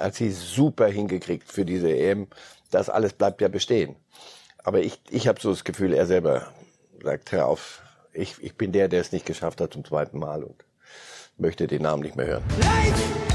hat sie super hingekriegt für diese EM. Das alles bleibt ja bestehen. Aber ich, ich habe so das Gefühl, er selber sagt, hör auf, ich, ich bin der, der es nicht geschafft hat zum zweiten Mal und möchte den Namen nicht mehr hören.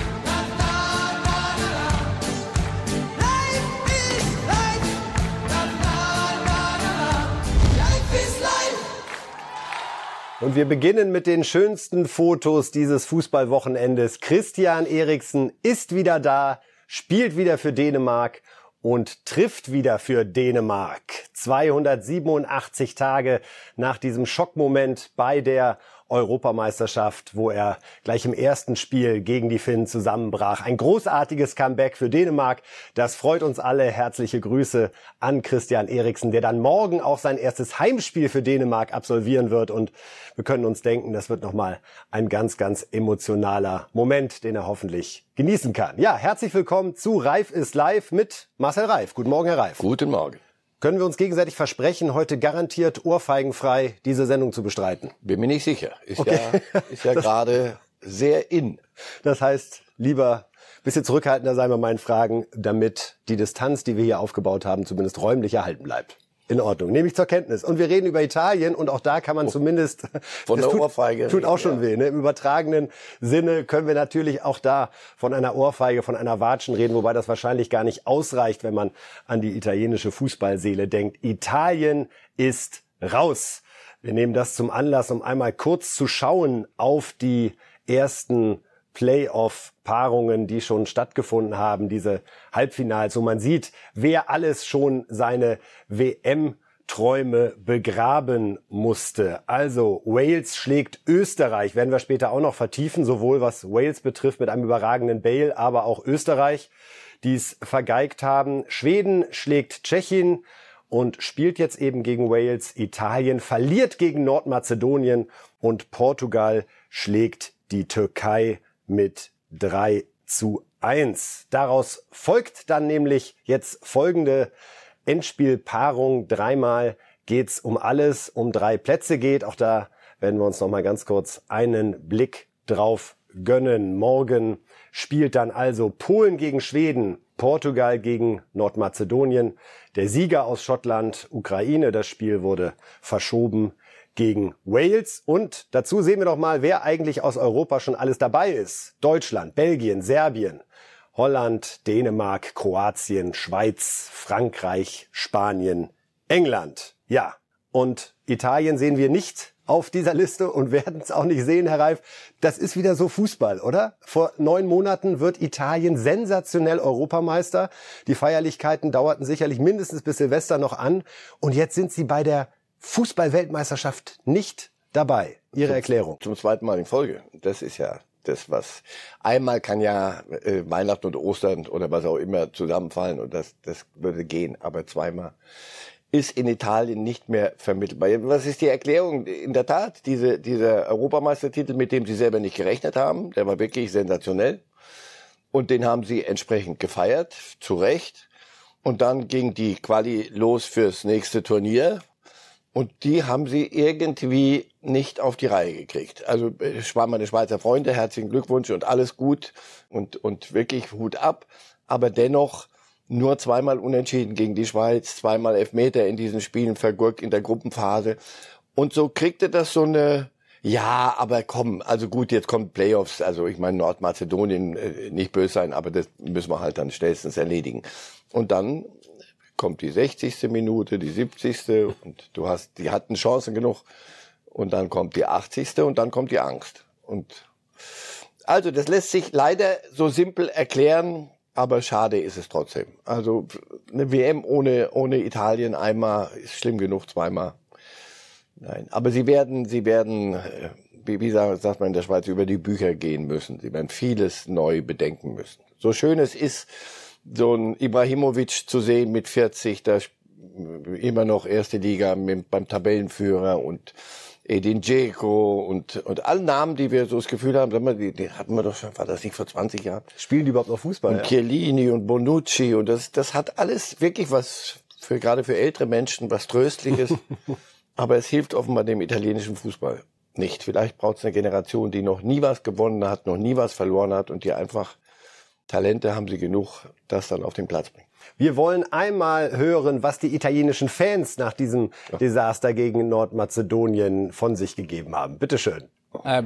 Und wir beginnen mit den schönsten Fotos dieses Fußballwochenendes. Christian Eriksen ist wieder da, spielt wieder für Dänemark und trifft wieder für Dänemark. 287 Tage nach diesem Schockmoment bei der Europameisterschaft, wo er gleich im ersten Spiel gegen die Finnen zusammenbrach. Ein großartiges Comeback für Dänemark. Das freut uns alle. Herzliche Grüße an Christian Eriksen, der dann morgen auch sein erstes Heimspiel für Dänemark absolvieren wird. Und wir können uns denken, das wird nochmal ein ganz, ganz emotionaler Moment, den er hoffentlich genießen kann. Ja, herzlich willkommen zu Reif ist live mit Marcel Reif. Guten Morgen, Herr Reif. Guten Morgen. Können wir uns gegenseitig versprechen, heute garantiert ohrfeigenfrei diese Sendung zu bestreiten? Bin mir nicht sicher. Ist okay. ja, ist ja gerade sehr in. Das heißt, lieber bisschen zurückhaltender sein bei meinen Fragen, damit die Distanz, die wir hier aufgebaut haben, zumindest räumlich erhalten bleibt. In Ordnung, nehme ich zur Kenntnis. Und wir reden über Italien und auch da kann man oh, zumindest von der tut, Ohrfeige tut auch schon ja. weh. Ne? Im übertragenen Sinne können wir natürlich auch da von einer Ohrfeige, von einer Watschen reden, wobei das wahrscheinlich gar nicht ausreicht, wenn man an die italienische Fußballseele denkt. Italien ist raus. Wir nehmen das zum Anlass, um einmal kurz zu schauen auf die ersten Playoff-Paarungen, die schon stattgefunden haben, diese Halbfinals, wo man sieht, wer alles schon seine WM Träume begraben musste. Also Wales schlägt Österreich, werden wir später auch noch vertiefen, sowohl was Wales betrifft mit einem überragenden Bale, aber auch Österreich, die es vergeigt haben. Schweden schlägt Tschechien und spielt jetzt eben gegen Wales. Italien verliert gegen Nordmazedonien und Portugal schlägt die Türkei mit 3 zu 1. Daraus folgt dann nämlich jetzt folgende Endspielpaarung. Dreimal geht's um alles, um drei Plätze geht. Auch da werden wir uns noch mal ganz kurz einen Blick drauf gönnen. Morgen spielt dann also Polen gegen Schweden, Portugal gegen Nordmazedonien, der Sieger aus Schottland, Ukraine. Das Spiel wurde verschoben gegen Wales. Und dazu sehen wir doch mal, wer eigentlich aus Europa schon alles dabei ist. Deutschland, Belgien, Serbien, Holland, Dänemark, Kroatien, Schweiz, Frankreich, Spanien, England. Ja, und Italien sehen wir nicht auf dieser Liste und werden es auch nicht sehen, Herr Reif. Das ist wieder so Fußball, oder? Vor neun Monaten wird Italien sensationell Europameister. Die Feierlichkeiten dauerten sicherlich mindestens bis Silvester noch an. Und jetzt sind sie bei der Fußball-Weltmeisterschaft nicht dabei. Ihre zum, Erklärung. Zum zweiten Mal in Folge. Das ist ja das, was einmal kann ja äh, Weihnachten und Ostern oder was auch immer zusammenfallen und das, das würde gehen, aber zweimal ist in Italien nicht mehr vermittelbar. Was ist die Erklärung? In der Tat, diese, dieser Europameistertitel, mit dem sie selber nicht gerechnet haben, der war wirklich sensationell. Und den haben sie entsprechend gefeiert, zu Recht. Und dann ging die Quali los fürs nächste Turnier. Und die haben sie irgendwie nicht auf die Reihe gekriegt. Also ich war meine Schweizer Freunde, herzlichen Glückwunsch und alles gut und, und wirklich Hut ab. Aber dennoch nur zweimal unentschieden gegen die Schweiz, zweimal Elfmeter in diesen Spielen vergurkt in der Gruppenphase. Und so kriegte das so eine, ja, aber komm, also gut, jetzt kommt Playoffs. Also ich meine Nordmazedonien, äh, nicht böse sein, aber das müssen wir halt dann schnellstens erledigen. Und dann kommt die 60. Minute, die 70. und du hast, die hatten Chancen genug. Und dann kommt die 80. und dann kommt die Angst. Und also das lässt sich leider so simpel erklären, aber schade ist es trotzdem. Also eine WM ohne ohne Italien einmal ist schlimm genug, zweimal. Nein, aber sie werden sie werden äh, wie, wie sagt man in der Schweiz über die Bücher gehen müssen. Sie werden vieles neu bedenken müssen. So schön es ist, so ein Ibrahimovic zu sehen mit 40, da immer noch erste Liga mit, beim Tabellenführer und Edin Dzeko und, und alle Namen, die wir so das Gefühl haben, mal, die, die hatten wir doch schon, war das nicht vor 20 Jahren? Spielen die überhaupt noch Fußball? Und ja? Chiellini und Bonucci und das, das hat alles wirklich was für, gerade für ältere Menschen, was Tröstliches. Aber es hilft offenbar dem italienischen Fußball nicht. Vielleicht braucht es eine Generation, die noch nie was gewonnen hat, noch nie was verloren hat und die einfach Talente haben sie genug, das dann auf den Platz bringen. Wir wollen einmal hören, was die italienischen Fans nach diesem Desaster gegen Nordmazedonien von sich gegeben haben. Bitte schön. Eh,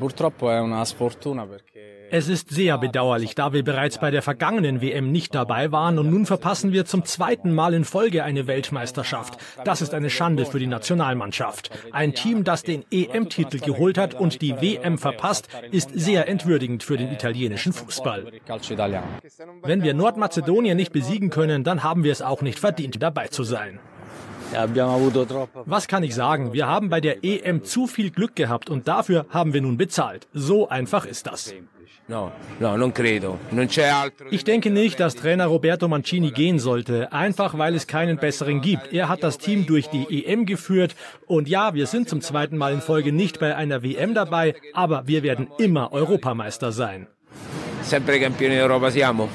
es ist sehr bedauerlich, da wir bereits bei der vergangenen WM nicht dabei waren und nun verpassen wir zum zweiten Mal in Folge eine Weltmeisterschaft. Das ist eine Schande für die Nationalmannschaft. Ein Team, das den EM-Titel geholt hat und die WM verpasst, ist sehr entwürdigend für den italienischen Fußball. Wenn wir Nordmazedonien nicht besiegen können, dann haben wir es auch nicht verdient, dabei zu sein. Was kann ich sagen? Wir haben bei der EM zu viel Glück gehabt und dafür haben wir nun bezahlt. So einfach ist das. Ich denke nicht, dass Trainer Roberto Mancini gehen sollte, einfach weil es keinen besseren gibt. Er hat das Team durch die EM geführt und ja, wir sind zum zweiten Mal in Folge nicht bei einer WM dabei, aber wir werden immer Europameister sein. Sempre campioni d'Europa siamo.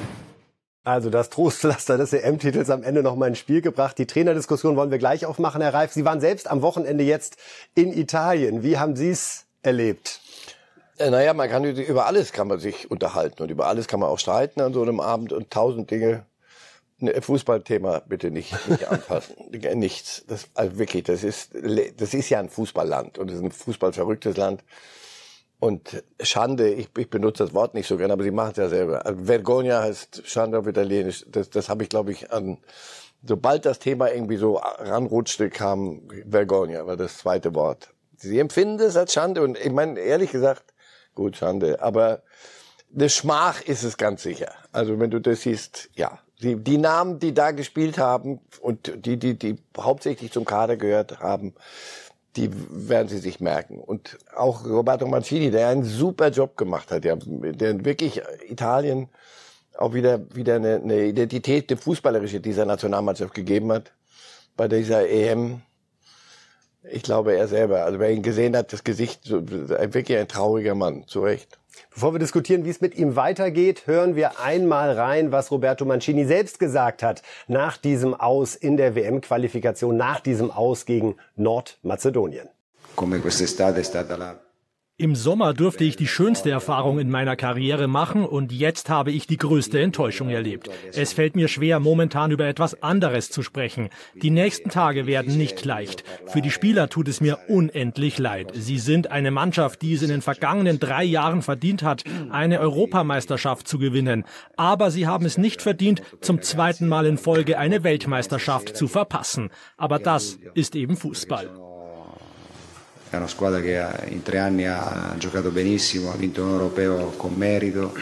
Also das Trostpflaster des EM-Titels am Ende noch mal ins Spiel gebracht. Die Trainerdiskussion wollen wir gleich aufmachen, Herr Reif. Sie waren selbst am Wochenende jetzt in Italien. Wie haben Sie es erlebt? Äh, naja, man kann über alles kann man sich unterhalten und über alles kann man auch streiten an so einem Abend und tausend Dinge. Ne, Fußballthema bitte nicht, nicht anfassen. Nichts. Das, also wirklich, das ist, das ist ja ein Fußballland und es ist ein fußballverrücktes Land. Und Schande, ich, ich benutze das Wort nicht so gerne, aber sie machen es ja selber. Also Vergogna heißt Schande auf Italienisch. Das, das habe ich, glaube ich, an, sobald das Thema irgendwie so ranrutschte, kam Vergogna, war das zweite Wort. Sie empfinden es als Schande und ich meine, ehrlich gesagt, gut, Schande, aber eine Schmach ist es ganz sicher. Also wenn du das siehst, ja. Die, die Namen, die da gespielt haben und die, die, die hauptsächlich zum Kader gehört haben, die werden sie sich merken. Und auch Roberto Mancini, der einen super Job gemacht hat, der, der wirklich Italien auch wieder, wieder eine, eine Identität, eine fußballerische dieser Nationalmannschaft gegeben hat bei dieser EM. Ich glaube, er selber, also wer ihn gesehen hat, das Gesicht, wirklich ein trauriger Mann, zu Recht. Bevor wir diskutieren, wie es mit ihm weitergeht, hören wir einmal rein, was Roberto Mancini selbst gesagt hat nach diesem Aus in der WM-Qualifikation, nach diesem Aus gegen Nordmazedonien. Come quest'estate è stata la im Sommer durfte ich die schönste Erfahrung in meiner Karriere machen und jetzt habe ich die größte Enttäuschung erlebt. Es fällt mir schwer, momentan über etwas anderes zu sprechen. Die nächsten Tage werden nicht leicht. Für die Spieler tut es mir unendlich leid. Sie sind eine Mannschaft, die es in den vergangenen drei Jahren verdient hat, eine Europameisterschaft zu gewinnen. Aber sie haben es nicht verdient, zum zweiten Mal in Folge eine Weltmeisterschaft zu verpassen. Aber das ist eben Fußball. È una squadra che in tre anni ha giocato benissimo, ha vinto un europeo con merito.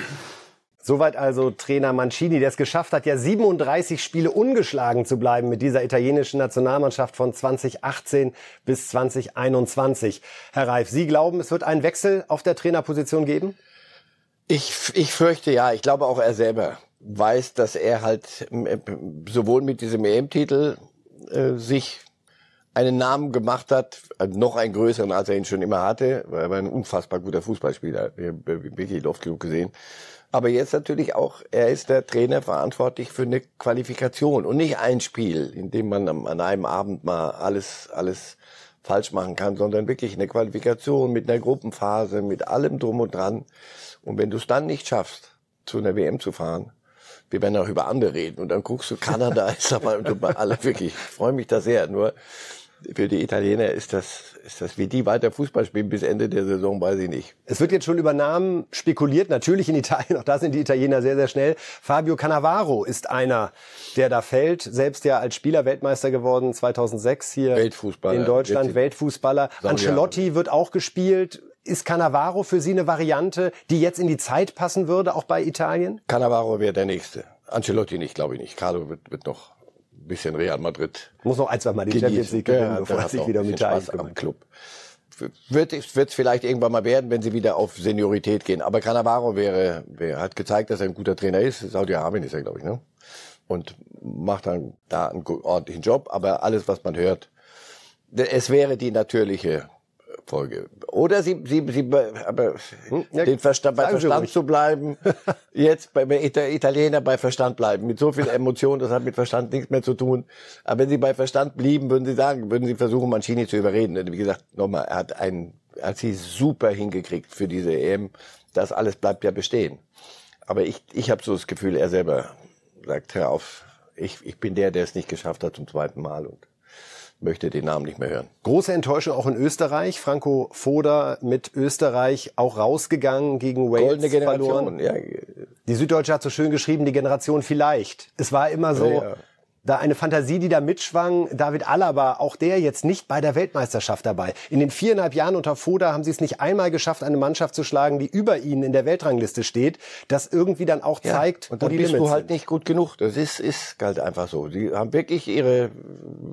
Soweit also Trainer Mancini, der es geschafft hat, ja 37 Spiele ungeschlagen zu bleiben mit dieser italienischen Nationalmannschaft von 2018 bis 2021. Herr Reif, Sie glauben, es wird einen Wechsel auf der Trainerposition geben? Ich, ich fürchte ja. Ich glaube auch er selber weiß, dass er halt sowohl mit diesem EM-Titel äh, sich einen Namen gemacht hat, äh, noch einen größeren, als er ihn schon immer hatte, weil er war ein unfassbar guter Fußballspieler, wirklich oft genug gesehen. Aber jetzt natürlich auch, er ist der Trainer verantwortlich für eine Qualifikation und nicht ein Spiel, in dem man an einem Abend mal alles, alles falsch machen kann, sondern wirklich eine Qualifikation mit einer Gruppenphase, mit allem drum und dran. Und wenn du es dann nicht schaffst, zu einer WM zu fahren, wir werden auch über andere reden und dann guckst du, Kanada ist aber alle wirklich, ich freue mich da sehr, nur für die Italiener ist das, ist das, wie die weiter Fußball spielen bis Ende der Saison, weiß ich nicht. Es wird jetzt schon über Namen spekuliert, natürlich in Italien, auch da sind die Italiener sehr, sehr schnell. Fabio Cannavaro ist einer, der da fällt, selbst ja als Spieler Weltmeister geworden 2006 hier in Deutschland, Weltfußballer. Ancelotti wird auch gespielt. Ist Cannavaro für Sie eine Variante, die jetzt in die Zeit passen würde, auch bei Italien? Cannavaro wäre der Nächste. Ancelotti nicht, glaube ich nicht. Carlo wird, wird noch bisschen Real Madrid. Muss noch ein, zwei Mal die Champions League gewinnen, ja, bevor sich wieder mit Spaß am Club. Wird es vielleicht irgendwann mal werden, wenn sie wieder auf Seniorität gehen. Aber Cannavaro wäre, wäre, hat gezeigt, dass er ein guter Trainer ist. Saudi-Arabien ist er, glaube ich, ne? Und macht dann da einen ordentlichen Job. Aber alles, was man hört, es wäre die natürliche Folge. Oder sie, sie, sie aber hm, ja, den Verstand, bei Verstand zu bleiben, jetzt bei Italiener bei Verstand bleiben. Mit so viel Emotion, das hat mit Verstand nichts mehr zu tun. Aber wenn sie bei Verstand blieben, würden sie sagen, würden sie versuchen, Mancini zu überreden. Wie gesagt, nochmal, er hat einen, er hat sie super hingekriegt für diese EM. Das alles bleibt ja bestehen. Aber ich, ich habe so das Gefühl, er selber sagt, hör auf, ich, ich bin der, der es nicht geschafft hat zum zweiten Mal und möchte den Namen nicht mehr hören. Große Enttäuschung auch in Österreich. Franco Foda mit Österreich auch rausgegangen gegen Wales Goldene Generation, verloren. ja. Die Süddeutsche hat so schön geschrieben, die Generation vielleicht. Es war immer so, Ja, ja. Da eine Fantasie, die da mitschwang. David Alaba, auch der jetzt nicht bei der Weltmeisterschaft dabei. In den viereinhalb Jahren unter Foda haben sie es nicht einmal geschafft, eine Mannschaft zu schlagen, die über ihnen in der Weltrangliste steht. Das irgendwie dann auch Ja, zeigt, und wo dann die bist Limits du halt sind. nicht gut genug. Das ist, ist halt einfach so. Sie haben wirklich ihre,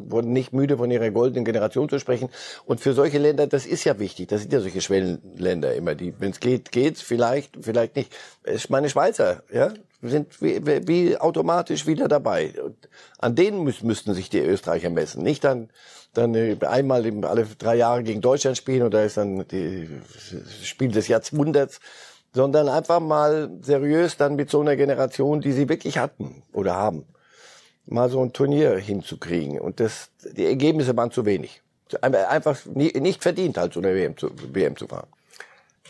wurden nicht müde von ihrer goldenen Generation zu sprechen. Und für solche Länder, das ist ja wichtig. Das sind ja solche Schwellenländer immer, die, wenn es geht, geht's, vielleicht, vielleicht nicht. Ich meine Schweizer, ja, sind wie, wie automatisch wieder dabei. Und an denen müß, müssten sich die Österreicher messen. Nicht dann, dann äh, einmal alle drei Jahre gegen Deutschland spielen und da ist dann die, das Spiel des Jahrhunderts sondern einfach mal seriös dann mit so einer Generation, die sie wirklich hatten oder haben, mal so ein Turnier hinzukriegen. Und das, die Ergebnisse waren zu wenig. Einfach nicht verdient, halt so eine WM zu, WM zu fahren.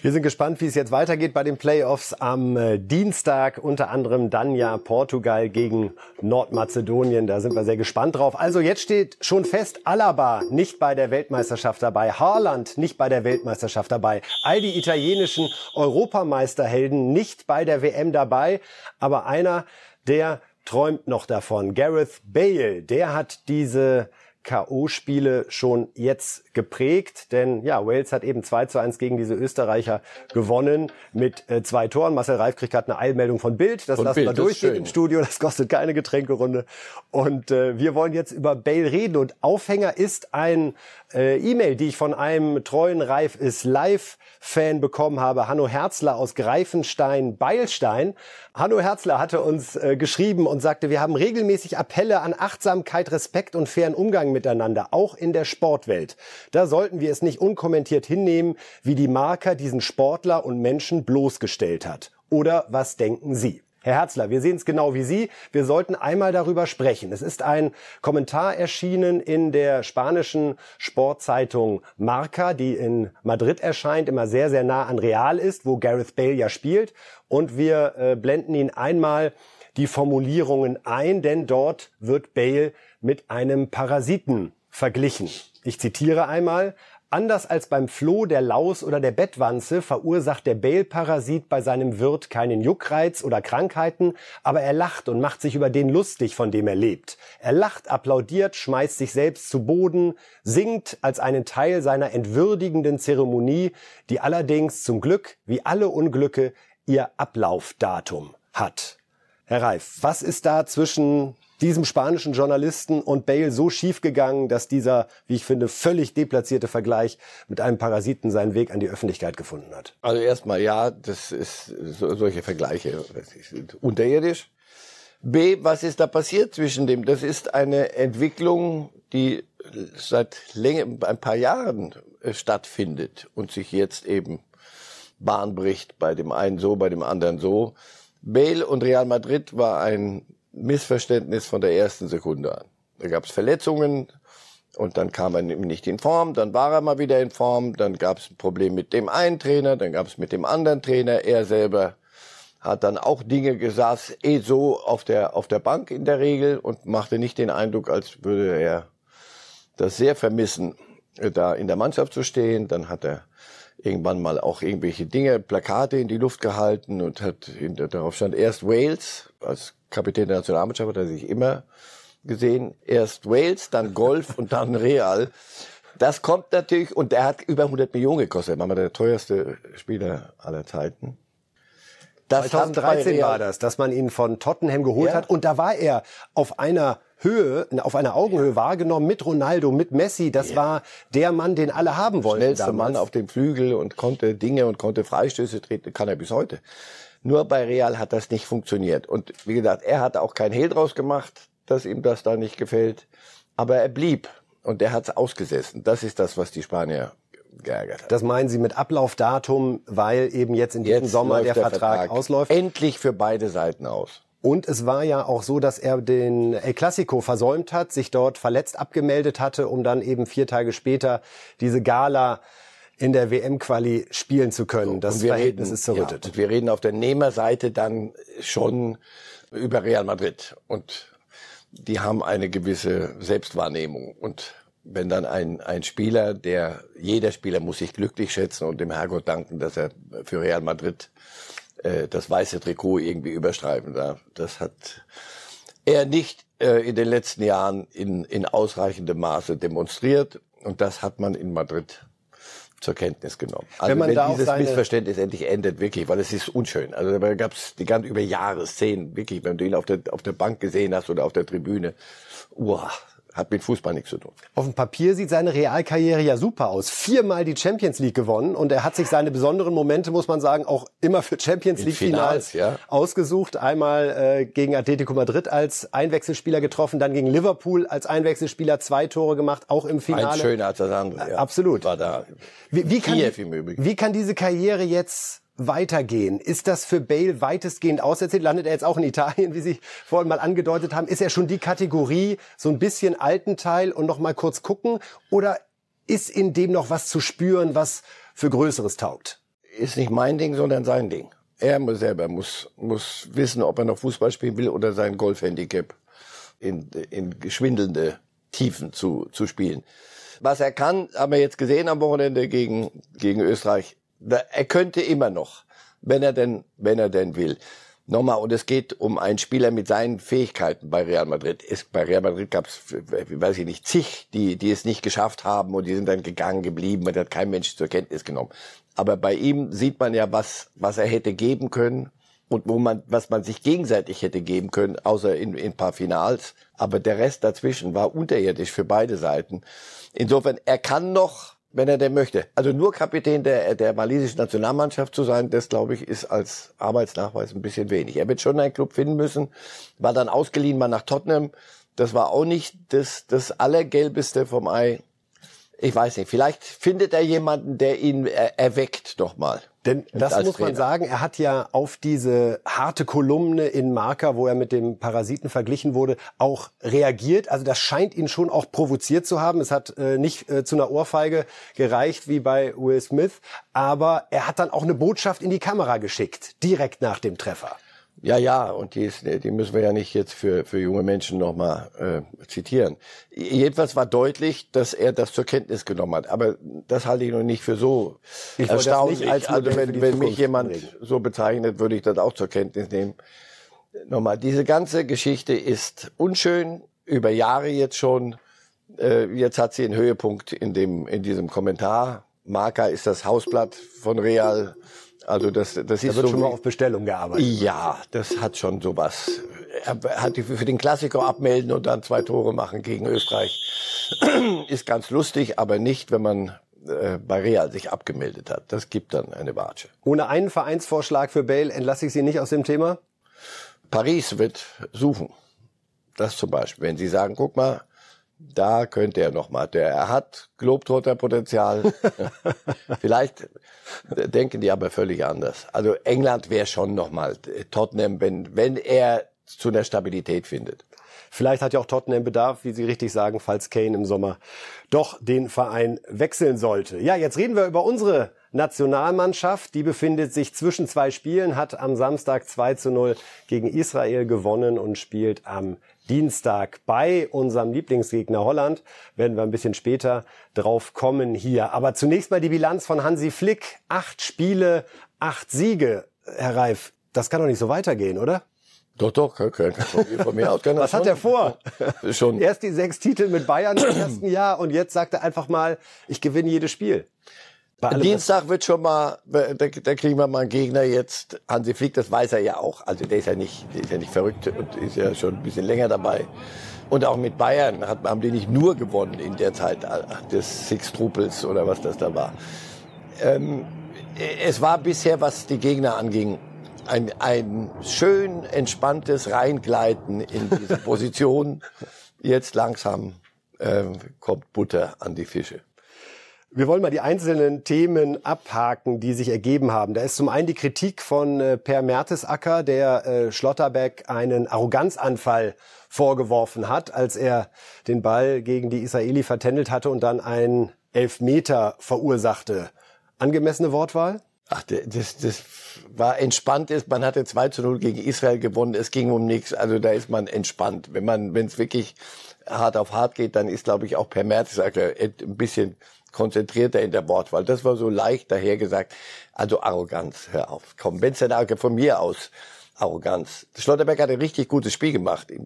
Wir sind gespannt, wie es jetzt weitergeht bei den Playoffs am äh, Dienstag. Unter anderem dann ja Portugal gegen Nordmazedonien. Da sind wir sehr gespannt drauf. Also jetzt steht schon fest, Alaba nicht bei der Weltmeisterschaft dabei, Haaland nicht bei der Weltmeisterschaft dabei, all die italienischen Europameisterhelden nicht bei der WM dabei. Aber einer, der träumt noch davon. Gareth Bale, der hat diese K.O.-Spiele schon jetzt geprägt, denn ja, Wales hat eben 2 zu 1 gegen diese Österreicher gewonnen mit äh, zwei Toren. Marcel Reif kriegt gerade eine Eilmeldung von Bild, das Von lassen Bild, wir durchgehen im Studio, das kostet keine Getränkerunde. Und äh, wir wollen jetzt über Bale reden und Aufhänger ist ein äh, E-Mail, die ich von einem treuen Reif ist Live-Fan bekommen habe, Hanno Herzler aus Greifenstein-Beilstein. Hanno Herzler hatte uns äh, geschrieben und sagte, wir haben regelmäßig Appelle an Achtsamkeit, Respekt und fairen Umgang miteinander, auch in der Sportwelt. Da sollten wir es nicht unkommentiert hinnehmen, wie die Marker diesen Sportler und Menschen bloßgestellt hat. Oder was denken Sie? Herr Herzler, wir sehen es genau wie Sie. Wir sollten einmal darüber sprechen. Es ist ein Kommentar erschienen in der spanischen Sportzeitung Marca, die in Madrid erscheint, immer sehr, sehr nah an Real ist, wo Gareth Bale ja spielt. Und wir äh, blenden Ihnen einmal die Formulierungen ein, denn dort wird Bale mit einem Parasiten verglichen. Ich zitiere einmal. Anders als beim Floh, der Laus oder der Bettwanze verursacht der Bale-Parasit bei seinem Wirt keinen Juckreiz oder Krankheiten, aber er lacht und macht sich über den lustig, von dem er lebt. Er lacht, applaudiert, schmeißt sich selbst zu Boden, singt als einen Teil seiner entwürdigenden Zeremonie, die allerdings zum Glück, wie alle Unglücke, ihr Ablaufdatum hat. Herr Reif, was ist da zwischen diesem spanischen Journalisten und Bale so schiefgegangen, dass dieser, wie ich finde, völlig deplatzierte Vergleich mit einem Parasiten seinen Weg an die Öffentlichkeit gefunden hat? Also erstmal ja, das ist so, solche Vergleiche ist unterirdisch. B, was ist da passiert zwischen dem? Das ist eine Entwicklung, die seit länger, ein paar Jahren äh, stattfindet und sich jetzt eben Bahn bricht, bei dem einen so, bei dem anderen so. Bale und Real Madrid war ein Missverständnis von der ersten Sekunde an. Da gab es Verletzungen und dann kam er nicht in Form, dann war er mal wieder in Form, dann gab es ein Problem mit dem einen Trainer, dann gab es mit dem anderen Trainer, er selber hat dann auch Dinge gesaß, eh so auf der, auf der Bank in der Regel und machte nicht den Eindruck, als würde er das sehr vermissen, da in der Mannschaft zu stehen. Dann hat er irgendwann mal auch irgendwelche Dinge, Plakate in die Luft gehalten und hat, darauf stand erst Wales, als Kapitän der Nationalmannschaft hat er sich immer gesehen, erst Wales, dann Golf und dann Real. Das kommt natürlich, und er hat über 100 Millionen gekostet, er war mal der teuerste Spieler aller Zeiten. Das hat bei 2013 Real- war das, dass man ihn von Tottenham geholt Ja. hat und da war er auf einer Höhe, auf einer Augenhöhe wahrgenommen mit Ronaldo, mit Messi. Das war der Mann, den alle haben wollten. schnellste damals. Mann auf dem Flügel und konnte Dinge und konnte Freistöße treten, kann er bis heute. Nur bei Real hat das nicht funktioniert. Und wie gesagt, er hat auch kein Hehl draus gemacht, dass ihm das da nicht gefällt. Aber er blieb und er hat's ausgesessen. Das ist das, was die Spanier geärgert hat. Das meinen Sie mit Ablaufdatum, weil eben jetzt in diesem Sommer läuft der, Vertrag, ausläuft. Endlich für beide Seiten aus. Und es war ja auch so, dass er den El Clasico versäumt hat, sich dort verletzt abgemeldet hatte, um dann eben vier Tage später diese Gala in der WM-Quali spielen zu können. Das Verhältnis reden, ist zerrüttet. Ja, wir reden auf der Nehmerseite dann schon über Real Madrid und die haben eine gewisse Selbstwahrnehmung und wenn dann ein, ein Spieler, der, jeder Spieler muss sich glücklich schätzen und dem Herrgott danken, dass er für Real Madrid äh, das weiße Trikot irgendwie überstreifen darf. Das hat er nicht äh, in den letzten Jahren in, in ausreichendem Maße demonstriert und das hat man in Madrid zur Kenntnis genommen. Also wenn, man wenn da dieses Missverständnis endlich endet, wirklich, weil es ist unschön. Also da gab es die ganze über Jahre Szenen, wirklich, wenn du ihn auf der auf der Bank gesehen hast oder auf der Tribüne, uah, hat mit Fußball nichts zu tun. Auf dem Papier sieht seine Realkarriere ja super aus. Viermal die Champions League gewonnen und er hat sich seine besonderen Momente, muss man sagen, auch immer für Champions League Finals, Finals ja. ausgesucht. Einmal äh, gegen Atletico Madrid als Einwechselspieler getroffen, dann gegen Liverpool als Einwechselspieler zwei Tore gemacht, auch im Finale. Ein schöner als das andere. Ja. Absolut. War da. Wie, wie, kann wie kann diese Karriere jetzt weitergehen? Ist das für Bale weitestgehend auserzählt? Landet er jetzt auch in Italien, wie Sie vorhin mal angedeutet haben? Ist er schon die Kategorie, so ein bisschen alten Teil und noch mal kurz gucken? Oder ist in dem noch was zu spüren, was für Größeres taugt? Ist nicht mein Ding, sondern sein Ding. Er muss selber muss, muss wissen, ob er noch Fußball spielen will oder sein Golfhandicap in, in schwindelnde Tiefen zu, zu spielen. Was er kann, haben wir jetzt gesehen am Wochenende gegen, gegen Österreich er könnte immer noch, wenn er denn, wenn er denn will. Nochmal, und es geht um einen Spieler mit seinen Fähigkeiten bei Real Madrid. Ist, bei Real Madrid gab es, weiß ich nicht, zig, die, die es nicht geschafft haben und die sind dann gegangen geblieben und hat kein Mensch zur Kenntnis genommen. Aber bei ihm sieht man ja, was, was er hätte geben können und wo man, was man sich gegenseitig hätte geben können, außer in, in paar Finals. Aber der Rest dazwischen war unterirdisch für beide Seiten. Insofern, er kann noch wenn er denn möchte. Also nur Kapitän der, der malisischen Nationalmannschaft zu sein, das glaube ich, ist als Arbeitsnachweis ein bisschen wenig. Er wird schon einen Club finden müssen, war dann ausgeliehen mal nach Tottenham. Das war auch nicht das, das Allergelbeste vom Ei. Ich weiß nicht, vielleicht findet er jemanden, der ihn erweckt doch mal. Denn das muss Trainer. man sagen, er hat ja auf diese harte Kolumne in Marker, wo er mit dem Parasiten verglichen wurde, auch reagiert. Also das scheint ihn schon auch provoziert zu haben. Es hat äh, nicht äh, zu einer Ohrfeige gereicht wie bei Will Smith, aber er hat dann auch eine Botschaft in die Kamera geschickt, direkt nach dem Treffer. Ja, ja, und die, ist, die müssen wir ja nicht jetzt für, für junge Menschen nochmal äh, zitieren. Jedenfalls war deutlich, dass er das zur Kenntnis genommen hat. Aber das halte ich noch nicht für so ich erstaunlich. Als also wenn, wenn mich jemand reden. so bezeichnet, würde ich das auch zur Kenntnis nehmen. Nochmal, diese ganze Geschichte ist unschön, über Jahre jetzt schon. Äh, jetzt hat sie einen Höhepunkt in, dem, in diesem Kommentar. Marca ist das Hausblatt von Real also das, das da ist wird so schon mal auf Bestellung gearbeitet. Ja, das hat schon sowas. Er hat für den Klassiker abmelden und dann zwei Tore machen gegen Österreich. ist ganz lustig, aber nicht, wenn man äh, bei Real sich abgemeldet hat. Das gibt dann eine Watsche. Ohne einen Vereinsvorschlag für Bale entlasse ich Sie nicht aus dem Thema? Paris wird suchen. Das zum Beispiel. Wenn Sie sagen, guck mal, da könnte er noch mal. Der, er hat Globetrotter-Potenzial. Vielleicht denken die aber völlig anders. Also England wäre schon noch mal Tottenham, wenn, wenn er zu einer Stabilität findet. Vielleicht hat ja auch Tottenham Bedarf, wie Sie richtig sagen, falls Kane im Sommer doch den Verein wechseln sollte. Ja, jetzt reden wir über unsere Nationalmannschaft. Die befindet sich zwischen zwei Spielen, hat am Samstag 2 zu 0 gegen Israel gewonnen und spielt am Dienstag bei unserem Lieblingsgegner Holland. Werden wir ein bisschen später drauf kommen hier. Aber zunächst mal die Bilanz von Hansi Flick. Acht Spiele, acht Siege. Herr Reif, das kann doch nicht so weitergehen, oder? Doch, doch, kann, kann, von mir aus kann Was hat er vor? Schon. Erst die sechs Titel mit Bayern im ersten Jahr und jetzt sagt er einfach mal, ich gewinne jedes Spiel. Dienstag wird schon mal, da, da kriegen wir mal einen Gegner jetzt. Hansi Flick, das weiß er ja auch. Also der ist ja nicht, der ist ja nicht verrückt und ist ja schon ein bisschen länger dabei. Und auch mit Bayern hat, haben die nicht nur gewonnen in der Zeit des Six Trupels oder was das da war. Ähm, es war bisher, was die Gegner anging, ein, ein schön entspanntes Reingleiten in diese Position. Jetzt langsam äh, kommt Butter an die Fische. Wir wollen mal die einzelnen Themen abhaken, die sich ergeben haben. Da ist zum einen die Kritik von äh, Per Mertesacker, der äh, Schlotterbeck einen Arroganzanfall vorgeworfen hat, als er den Ball gegen die Israeli vertändelt hatte und dann einen Elfmeter verursachte angemessene Wortwahl? Ach, das, das war entspannt. Man hatte 2 zu 0 gegen Israel gewonnen. Es ging um nichts. Also da ist man entspannt. Wenn man, wenn es wirklich hart auf hart geht, dann ist, glaube ich, auch per Mertesacker ein bisschen konzentrierter in der Wortwahl. Das war so leicht dahergesagt. Also Arroganz, hör auf. Komm, wenn es denn von mir aus Arroganz. Schlotterberg hat ein richtig gutes Spiel gemacht. Im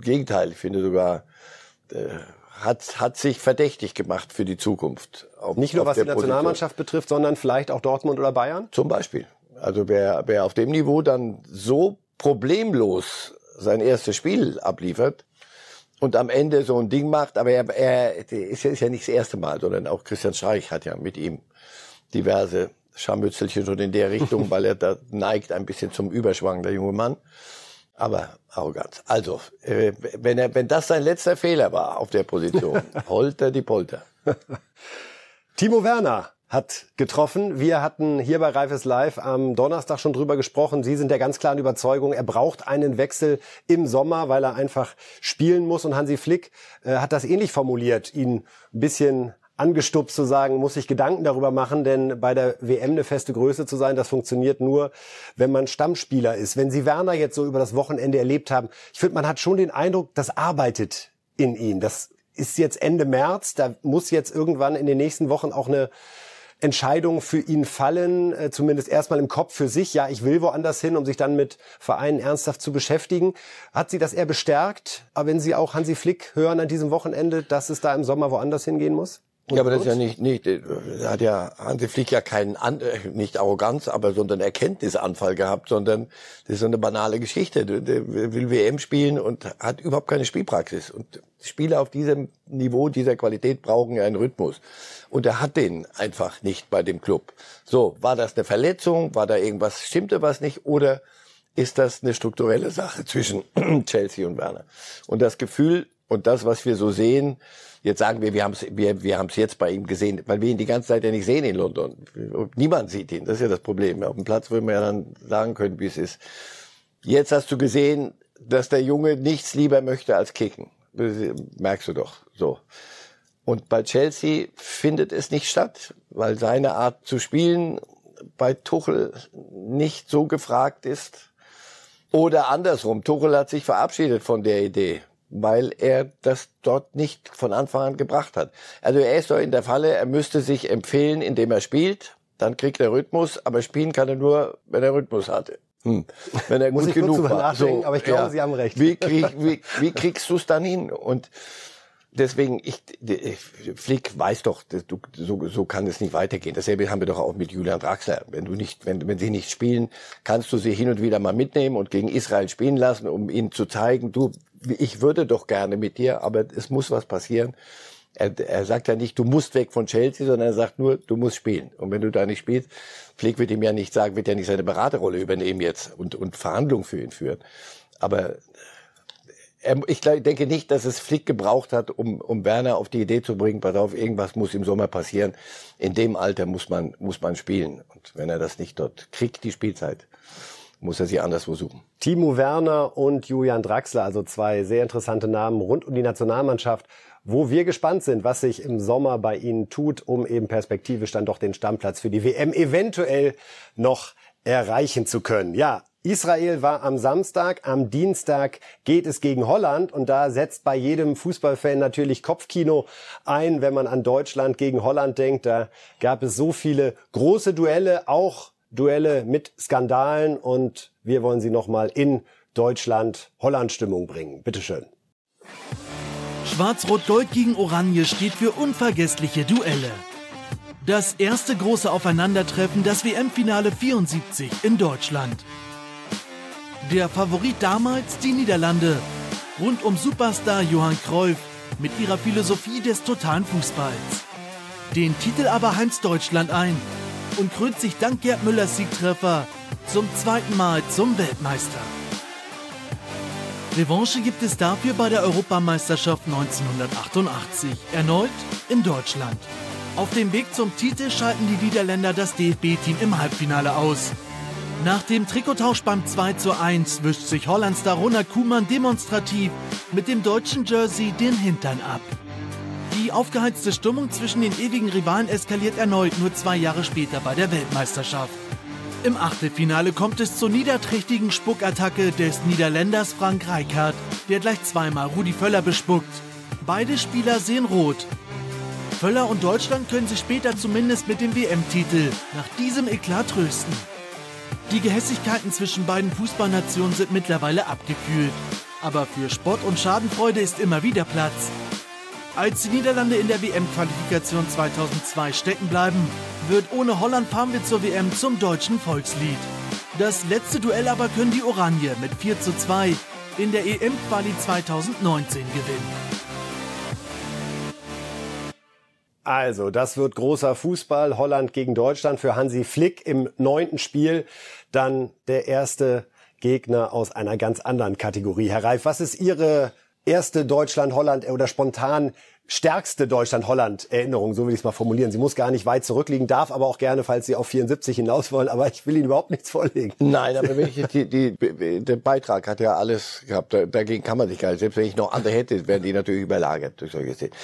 Gegenteil, ich finde sogar, äh, hat, hat sich verdächtig gemacht für die Zukunft. Auf, Nicht nur was die Nationalmannschaft Position. betrifft, sondern vielleicht auch Dortmund oder Bayern? Zum Beispiel. Also wer, wer auf dem Niveau dann so problemlos sein erstes Spiel abliefert und am Ende so ein Ding macht, aber er, er ist, ja nicht das erste Mal, sondern auch Christian Streich hat ja mit ihm diverse Scharmützelchen schon in der Richtung, weil er da neigt ein bisschen zum Überschwang, der junge Mann aber arrogant. Also, äh, wenn, er, wenn das sein letzter Fehler war auf der Position, holter die Polter. Timo Werner hat getroffen. Wir hatten hier bei Reifes Live am Donnerstag schon drüber gesprochen. Sie sind der ganz klaren Überzeugung, er braucht einen Wechsel im Sommer, weil er einfach spielen muss. Und Hansi Flick äh, hat das ähnlich formuliert, ihn ein bisschen angestupst zu sagen, muss sich Gedanken darüber machen, denn bei der WM eine feste Größe zu sein, das funktioniert nur, wenn man Stammspieler ist. Wenn Sie Werner jetzt so über das Wochenende erlebt haben, ich finde, man hat schon den Eindruck, das arbeitet in ihm. Das ist jetzt Ende März, da muss jetzt irgendwann in den nächsten Wochen auch eine Entscheidung für ihn fallen, äh, zumindest erstmal im Kopf für sich. Ja, ich will woanders hin, um sich dann mit Vereinen ernsthaft zu beschäftigen. Hat Sie das eher bestärkt, aber wenn Sie auch Hansi Flick hören an diesem Wochenende, dass es da im Sommer woanders hingehen muss? Ja, aber das ist ja nicht, nicht, äh, hat ja Hansi Flick ja keinen, An äh, nicht Arroganz, aber sondern Erkenntnisanfall gehabt, sondern das ist so eine banale Geschichte. Der will WM spielen und hat überhaupt keine Spielpraxis. Und Spieler auf diesem Niveau, dieser Qualität brauchen ja einen Rhythmus. Und er hat den einfach nicht bei dem Club. So, war das eine Verletzung? War da irgendwas, stimmte was nicht? Oder ist das eine strukturelle Sache zwischen Chelsea und Werner? Und das Gefühl und das, was wir so sehen, Jetzt sagen wir, wir haben es wir, wir haben's jetzt bei ihm gesehen, weil wir ihn die ganze Zeit ja nicht sehen in London. Niemand sieht ihn, das ist ja das Problem. Auf dem Platz würden wir ja dann sagen können, wie es ist. Jetzt hast du gesehen, dass der Junge nichts lieber möchte als kicken. Das merkst du doch so. Und bei Chelsea findet es nicht statt, weil seine Art zu spielen bei Tuchel nicht so gefragt ist. Oder andersrum, Tuchel hat sich verabschiedet von der Idee weil er das dort nicht von Anfang an gebracht hat. Also er ist doch in der Falle, er müsste sich empfehlen, indem er spielt, dann kriegt er Rhythmus, aber spielen kann er nur, wenn er Rhythmus hatte. Hm. Wenn er Muss gut ich genug war. So, aber ich glaube, ja. Sie haben recht. Wie, krieg, wie, wie kriegst du es dann hin? Und deswegen, ich, Flick weiß doch, du, so, so kann es nicht weitergehen. Dasselbe haben wir doch auch mit Julian Draxler. Wenn du nicht, wenn, wenn sie nicht spielen, kannst du sie hin und wieder mal mitnehmen und gegen Israel spielen lassen, um ihnen zu zeigen, du, ich würde doch gerne mit dir, aber es muss was passieren. Er, er sagt ja nicht, du musst weg von Chelsea, sondern er sagt nur, du musst spielen. Und wenn du da nicht spielst, Flick wird ihm ja nicht sagen, wird ja nicht seine Beraterrolle übernehmen jetzt und, und Verhandlungen für ihn führen. Aber er, ich denke nicht, dass es Flick gebraucht hat, um, um Werner auf die Idee zu bringen, pass auf, irgendwas muss im Sommer passieren. In dem Alter muss man, muss man spielen. Und wenn er das nicht dort kriegt, die Spielzeit, muss er sie anderswo suchen. Timo Werner und Julian Draxler, also zwei sehr interessante Namen rund um die Nationalmannschaft, wo wir gespannt sind, was sich im Sommer bei ihnen tut, um eben perspektivisch dann doch den Stammplatz für die WM eventuell noch erreichen zu können. Ja, Israel war am Samstag, am Dienstag geht es gegen Holland und da setzt bei jedem Fußballfan natürlich Kopfkino ein, wenn man an Deutschland gegen Holland denkt. Da gab es so viele große Duelle, auch Duelle mit Skandalen und wir wollen sie nochmal in Deutschland Holland-Stimmung bringen. Bitteschön. Schwarz-Rot-Gold gegen Oranje steht für unvergessliche Duelle. Das erste große Aufeinandertreffen, das WM-Finale 74 in Deutschland. Der Favorit damals die Niederlande, rund um Superstar Johann Cruyff mit ihrer Philosophie des totalen Fußballs. Den Titel aber heimst Deutschland ein und krönt sich dank Gerd Müllers Siegtreffer zum zweiten Mal zum Weltmeister. Revanche gibt es dafür bei der Europameisterschaft 1988, erneut in Deutschland. Auf dem Weg zum Titel schalten die Niederländer das DFB-Team im Halbfinale aus. Nach dem Trikottausch beim 2 zu 1 wischt sich Hollands Ronald Kuhmann demonstrativ mit dem deutschen Jersey den Hintern ab. Die aufgeheizte Stimmung zwischen den ewigen Rivalen eskaliert erneut nur zwei Jahre später bei der Weltmeisterschaft. Im Achtelfinale kommt es zur niederträchtigen Spuckattacke des Niederländers Frank Rijkaard, der gleich zweimal Rudi Völler bespuckt. Beide Spieler sehen rot. Völler und Deutschland können sich später zumindest mit dem WM-Titel nach diesem Eklat trösten. Die Gehässigkeiten zwischen beiden Fußballnationen sind mittlerweile abgekühlt. Aber für Spott und Schadenfreude ist immer wieder Platz. Als die Niederlande in der WM-Qualifikation 2002 stecken bleiben, wird ohne Holland fahren wir zur WM zum deutschen Volkslied. Das letzte Duell aber können die Oranje mit 4 zu 2 in der EM-Quali 2019 gewinnen. Also, das wird großer Fußball. Holland gegen Deutschland für Hansi Flick im neunten Spiel. Dann der erste Gegner aus einer ganz anderen Kategorie. Herr Reif, was ist Ihre erste Deutschland-Holland oder spontan stärkste Deutschland-Holland-Erinnerung, so will ich es mal formulieren. Sie muss gar nicht weit zurückliegen, darf aber auch gerne, falls Sie auf 74 hinaus wollen, aber ich will Ihnen überhaupt nichts vorlegen. Nein, aber wenn ich die, die, der Beitrag hat ja alles gehabt, dagegen kann man sich gar nicht. Selbst wenn ich noch andere hätte, werden die natürlich überlagert durch solche Szenen.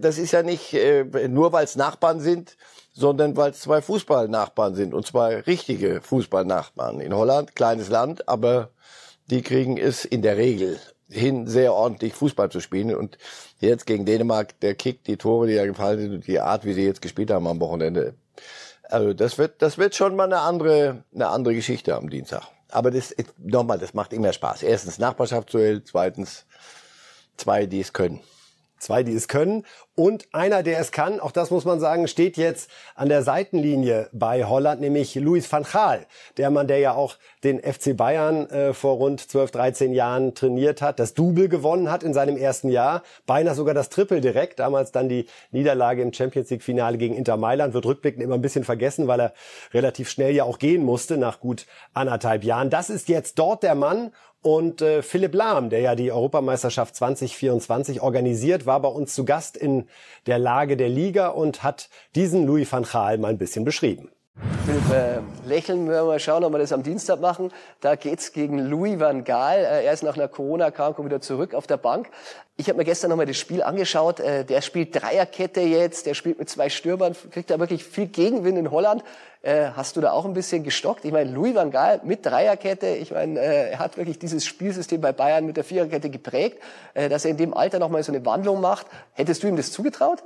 Das ist ja nicht äh, nur, weil es Nachbarn sind, sondern weil es zwei Fußballnachbarn sind und zwei richtige Fußballnachbarn. In Holland, kleines Land, aber die kriegen es in der Regel hin, sehr ordentlich Fußball zu spielen. Und jetzt gegen Dänemark, der Kick, die Tore, die da gefallen sind und die Art, wie sie jetzt gespielt haben am Wochenende. Also das wird, das wird schon mal eine andere, eine andere Geschichte am Dienstag. Aber das, nochmal, das macht immer Spaß. Erstens Nachbarschaftsduell, zweitens zwei, die es können. Zwei, die es können. Und einer, der es kann, auch das muss man sagen, steht jetzt an der Seitenlinie bei Holland, nämlich Luis van Gaal. Der Mann, der ja auch den FC Bayern äh, vor rund 12, 13 Jahren trainiert hat, das Double gewonnen hat in seinem ersten Jahr, beinahe sogar das Triple direkt, damals dann die Niederlage im Champions League Finale gegen Inter Mailand, wird rückblickend immer ein bisschen vergessen, weil er relativ schnell ja auch gehen musste nach gut anderthalb Jahren. Das ist jetzt dort der Mann und äh, Philipp Lahm, der ja die Europameisterschaft 2024 organisiert, war bei uns zu Gast in der Lage der Liga und hat diesen Louis van Gaal mal ein bisschen beschrieben. Philipp, äh, lächeln wir mal schauen, ob wir das am Dienstag machen. Da geht's gegen Louis van Gaal. Äh, er ist nach einer Corona-Erkrankung wieder zurück auf der Bank. Ich habe mir gestern nochmal das Spiel angeschaut. Äh, der spielt Dreierkette jetzt, der spielt mit zwei Stürmern, kriegt da wirklich viel Gegenwind in Holland. Hast du da auch ein bisschen gestockt? Ich meine, Louis van Gaal mit Dreierkette, ich meine, er hat wirklich dieses Spielsystem bei Bayern mit der Viererkette geprägt, dass er in dem Alter nochmal so eine Wandlung macht. Hättest du ihm das zugetraut?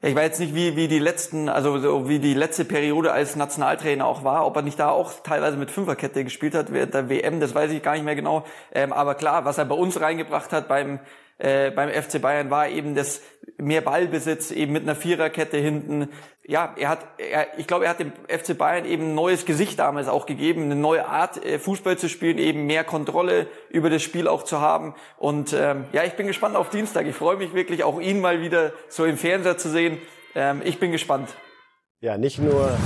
Ich weiß jetzt nicht, wie, wie die letzten, also so wie die letzte Periode als Nationaltrainer auch war, ob er nicht da auch teilweise mit Fünferkette gespielt hat während der WM, das weiß ich gar nicht mehr genau. Ähm, aber klar, was er bei uns reingebracht hat beim äh, beim FC Bayern war eben das mehr Ballbesitz eben mit einer Viererkette hinten. Ja, er hat, er, ich glaube, er hat dem FC Bayern eben ein neues Gesicht damals auch gegeben, eine neue Art äh, Fußball zu spielen, eben mehr Kontrolle über das Spiel auch zu haben. Und ähm, ja, ich bin gespannt auf Dienstag. Ich freue mich wirklich, auch ihn mal wieder so im Fernseher zu sehen. Ähm, ich bin gespannt. Ja, nicht nur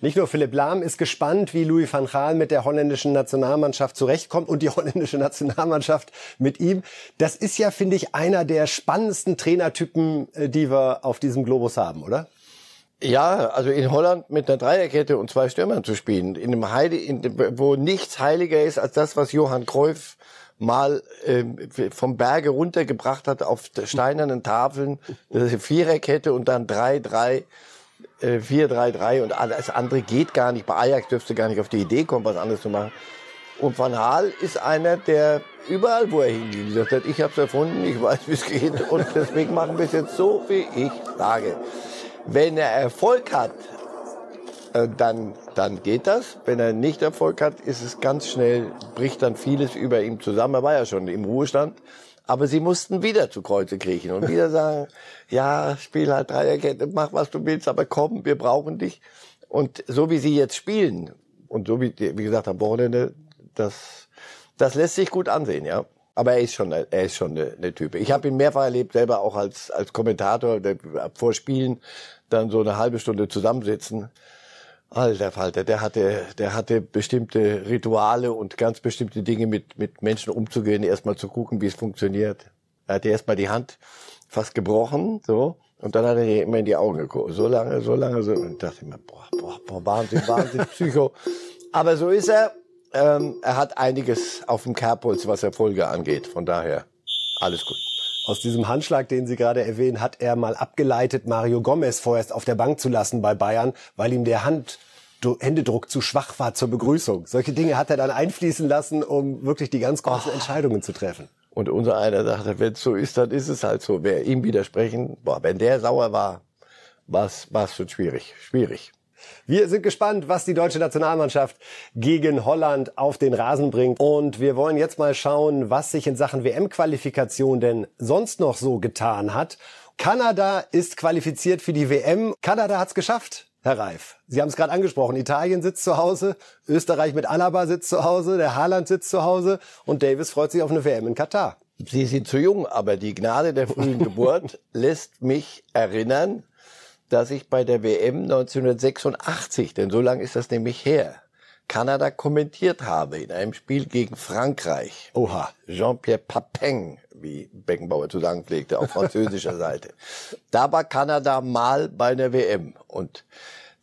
nicht nur Philipp Lahm ist gespannt, wie Louis van Gaal mit der holländischen Nationalmannschaft zurechtkommt und die holländische Nationalmannschaft mit ihm. Das ist ja, finde ich, einer der spannendsten Trainertypen, äh, die wir auf diesem Globus haben, oder? Ja, also in Holland mit einer Dreierkette und zwei Stürmern zu spielen, in einem Heide, in dem, wo nichts heiliger ist als das, was Johann Cruyff mal äh, vom Berge runtergebracht hat auf steinernen Tafeln, Viererkette und dann drei, drei 4-3-3 äh, und alles andere geht gar nicht. Bei Ajax dürfte gar nicht auf die Idee kommen, was anderes zu machen. Und Van Gaal ist einer, der überall, wo er hingeht, gesagt hat, ich habe es erfunden, ich weiß, wie es geht und deswegen machen wir es jetzt so, wie ich sage. Wenn er Erfolg hat, äh, dann, dann geht das. Wenn er nicht Erfolg hat, ist es ganz schnell, bricht dann vieles über ihm zusammen. Er war ja schon im Ruhestand. Aber sie mussten wieder zu Kreuze kriechen und wieder sagen, ja, spiel halt Dreierkette, mach was du willst, aber komm, wir brauchen dich. Und so wie sie jetzt spielen und so wie, wie gesagt, am Wochenende, das, das lässt sich gut ansehen, ja. Aber er ist schon, er ist schon eine, eine Type. Ich habe ihn mehrfach erlebt, selber auch als, als Kommentator, der, vor Spielen dann so eine halbe Stunde zusammensitzen Alter Falter, der hatte, der hatte bestimmte Rituale und ganz bestimmte Dinge mit, mit Menschen umzugehen, erstmal zu gucken, wie es funktioniert. Er hatte erstmal die Hand fast gebrochen, so, und dann hat er immer in die Augen geguckt. So lange, so lange, so, und dachte ich mir, boah, boah, boah, Wahnsinn, Wahnsinn, Psycho. Aber so ist er. Ähm, er hat einiges auf dem Kerbholz, was Erfolge angeht. Von daher, alles gut. Aus diesem Handschlag, den Sie gerade erwähnen, hat er mal abgeleitet, Mario Gomez vorerst auf der Bank zu lassen bei Bayern, weil ihm der Hand Händedruck zu schwach war zur Begrüßung. Solche Dinge hat er dann einfließen lassen, um wirklich die ganz großen oh. Entscheidungen zu treffen. Und unser einer dachte, wenn es so ist, dann ist es halt so. Wer ihm widersprechen, boah, wenn der sauer war, war es schon schwierig. Schwierig. Wir sind gespannt, was die deutsche Nationalmannschaft gegen Holland auf den Rasen bringt. Und wir wollen jetzt mal schauen, was sich in Sachen WM-Qualifikation denn sonst noch so getan hat. Kanada ist qualifiziert für die WM. Kanada hat's geschafft. Herr Reif, Sie haben es gerade angesprochen. Italien sitzt zu Hause, Österreich mit Alaba sitzt zu Hause, der Haaland sitzt zu Hause und Davis freut sich auf eine WM in Katar. Sie sind zu jung, aber die Gnade der frühen Geburt lässt mich erinnern, dass ich bei der WM 1986, denn so lange ist das nämlich her, Kanada kommentiert habe in einem Spiel gegen Frankreich. Oha. Jean-Pierre Papin, wie Beckenbauer zu sagen pflegte, auf französischer Seite. Da war Kanada mal bei der WM. Und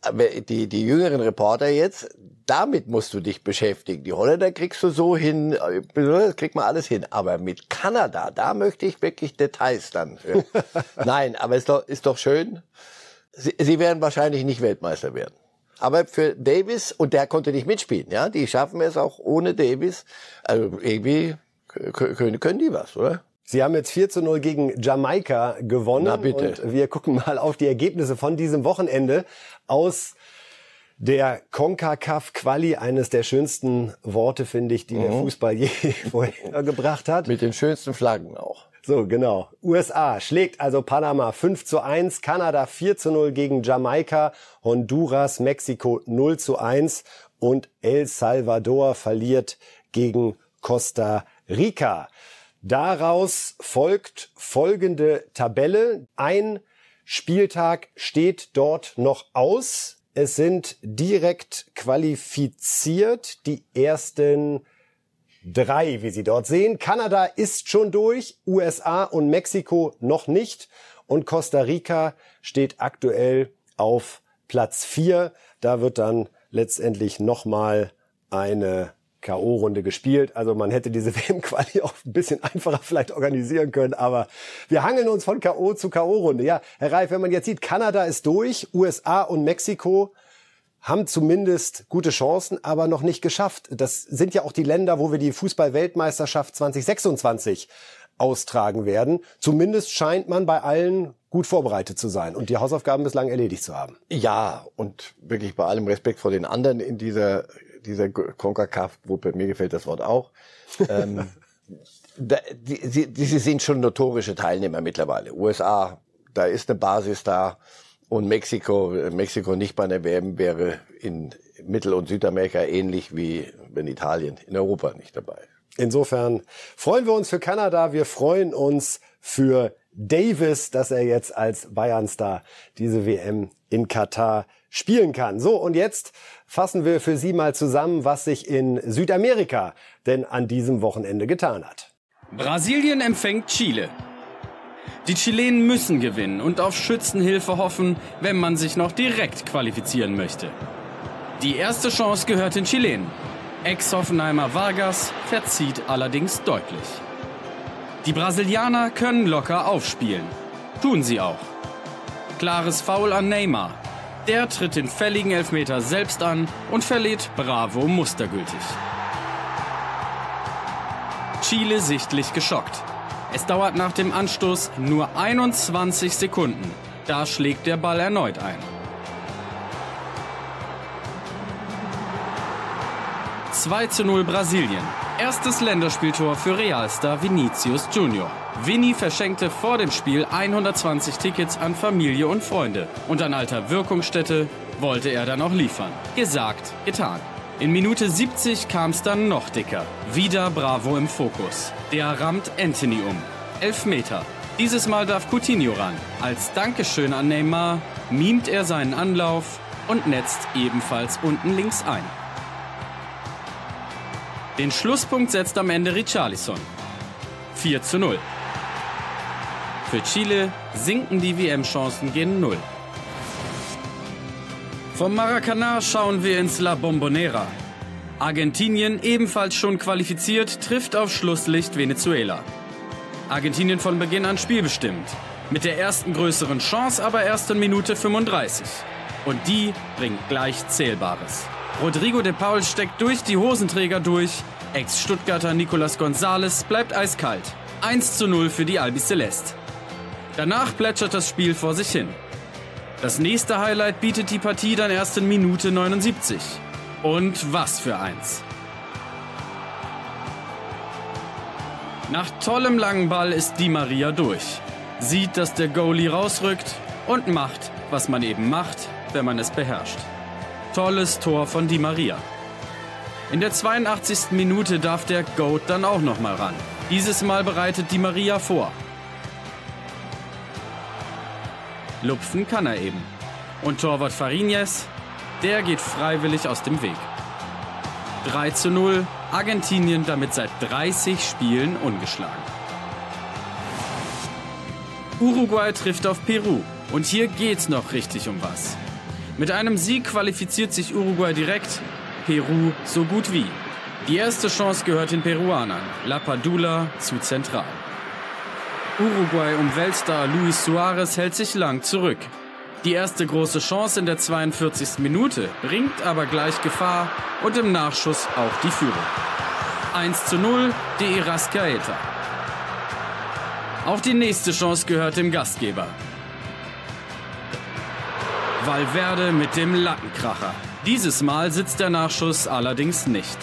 äh, die, die jüngeren Reporter jetzt, damit musst du dich beschäftigen. Die Holländer kriegst du so hin, äh, das kriegt man alles hin. Aber mit Kanada, da möchte ich wirklich Details dann. Nein, aber ist doch, ist doch schön. Sie, sie werden wahrscheinlich nicht Weltmeister werden. Aber für Davis, und der konnte nicht mitspielen, ja, die schaffen es auch ohne Davis. Also irgendwie können, können die was, oder? Sie haben jetzt 4 zu 0 gegen Jamaika gewonnen. Na bitte. Und wir gucken mal auf die Ergebnisse von diesem Wochenende aus der CONCACAF Quali, eines der schönsten Worte, finde ich, die mhm. der Fußball je vorher gebracht hat. Mit den schönsten Flaggen auch. So, genau. USA schlägt also Panama 5 zu 1, Kanada 4 zu 0 gegen Jamaika, Honduras, Mexiko 0 zu 1 und El Salvador verliert gegen Costa Rica. Daraus folgt folgende Tabelle. Ein Spieltag steht dort noch aus. Es sind direkt qualifiziert die ersten drei, wie Sie dort sehen. Kanada ist schon durch, USA und Mexiko noch nicht und Costa Rica steht aktuell auf Platz vier. Da wird dann letztendlich nochmal eine K.O.-Runde gespielt. Also man hätte diese WM-Quali auch ein bisschen einfacher vielleicht organisieren können, aber wir hangeln uns von K.O. zu K.O.-Runde. Ja, Herr Reif, wenn man jetzt sieht, Kanada ist durch, USA und Mexiko haben zumindest gute Chancen, aber noch nicht geschafft. Das sind ja auch die Länder, wo wir die Fußball-Weltmeisterschaft 2026 austragen werden. Zumindest scheint man bei allen gut vorbereitet zu sein und die Hausaufgaben bislang erledigt zu haben. Ja, und wirklich bei allem Respekt vor den anderen in dieser, dieser CONCACAF-Gruppe, mir gefällt das Wort auch. ähm, da, die, die, die sind schon notorische Teilnehmer mittlerweile. USA, da ist eine Basis da. Und Mexiko, Mexiko nicht bei der WM wäre in Mittel- und Südamerika ähnlich wie wenn Italien in Europa nicht dabei. Insofern freuen wir uns für Kanada, wir freuen uns für Davis, dass er jetzt als Bayern-Star diese WM in Katar spielen kann. So, und jetzt fassen wir für Sie mal zusammen, was sich in Südamerika denn an diesem Wochenende getan hat. Brasilien empfängt Chile. Die Chilenen müssen gewinnen und auf Schützenhilfe hoffen, wenn man sich noch direkt qualifizieren möchte. Die erste Chance gehört den Chilenen. Ex-Hoffenheimer Vargas verzieht allerdings deutlich. Die Brasilianer können locker aufspielen. Tun sie auch. Klares Foul an Neymar. Der tritt den fälligen Elfmeter selbst an und verliert Bravo mustergültig. Chile sichtlich geschockt. Es dauert nach dem Anstoß nur 21 Sekunden. Da schlägt der Ball erneut ein. 2 zu 0 Brasilien. Erstes Länderspieltor für Realstar Vinicius Junior. Vinny verschenkte vor dem Spiel 120 Tickets an Familie und Freunde. Und an alter Wirkungsstätte wollte er dann auch liefern. Gesagt, getan. In Minute 70 kam es dann noch dicker. Wieder Bravo im Fokus. Der rammt Anthony um. Elf Meter. Dieses Mal darf Coutinho ran. Als Dankeschön an Neymar mimt er seinen Anlauf und netzt ebenfalls unten links ein. Den Schlusspunkt setzt am Ende Richarlison. 4 zu 0. Für Chile sinken die WM-Chancen gen Null. Vom Maracanã schauen wir ins La Bombonera. Argentinien, ebenfalls schon qualifiziert, trifft auf Schlusslicht Venezuela. Argentinien von Beginn an spielbestimmt. Mit der ersten größeren Chance aber erst in Minute 35. Und die bringt gleich Zählbares. Rodrigo de Paul steckt durch die Hosenträger durch. Ex-Stuttgarter Nicolas Gonzalez bleibt eiskalt. 1 zu 0 für die Albiceleste. Danach plätschert das Spiel vor sich hin. Das nächste Highlight bietet die Partie dann erst in Minute 79. Und was für eins. Nach tollem langen Ball ist Di Maria durch. Sieht, dass der Goalie rausrückt und macht, was man eben macht, wenn man es beherrscht. Tolles Tor von Di Maria. In der 82. Minute darf der Goat dann auch noch mal ran. Dieses Mal bereitet Di Maria vor. Lupfen kann er eben. Und Torwart Farinez, der geht freiwillig aus dem Weg. 3 zu 0, Argentinien damit seit 30 Spielen ungeschlagen. Uruguay trifft auf Peru und hier geht's noch richtig um was. Mit einem Sieg qualifiziert sich Uruguay direkt, Peru so gut wie. Die erste Chance gehört den Peruanern, La Padula zu zentral. Uruguay um Weltstar Luis Suarez hält sich lang zurück. Die erste große Chance in der 42. Minute bringt aber gleich Gefahr und im Nachschuss auch die Führung. 1 zu 0, de Irascaeta. Auch die nächste Chance gehört dem Gastgeber. Valverde mit dem Lattenkracher. Dieses Mal sitzt der Nachschuss allerdings nicht.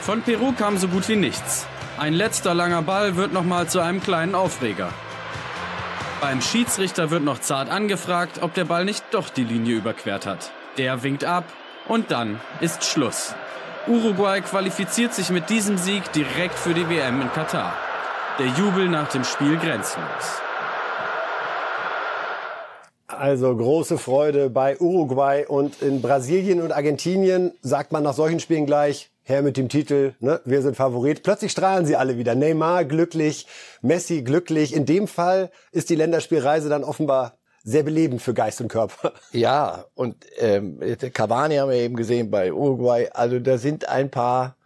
Von Peru kam so gut wie nichts. Ein letzter langer Ball wird nochmal zu einem kleinen Aufreger. Beim Schiedsrichter wird noch zart angefragt, ob der Ball nicht doch die Linie überquert hat. Der winkt ab und dann ist Schluss. Uruguay qualifiziert sich mit diesem Sieg direkt für die WM in Katar. Der Jubel nach dem Spiel grenzenlos. Also große Freude bei Uruguay und in Brasilien und Argentinien sagt man nach solchen Spielen gleich, her mit dem Titel, ne, wir sind Favorit. Plötzlich strahlen sie alle wieder. Neymar glücklich, Messi glücklich. In dem Fall ist die Länderspielreise dann offenbar sehr belebend für Geist und Körper. Ja, und ähm, Cavani haben wir eben gesehen bei Uruguay. Also da sind ein paar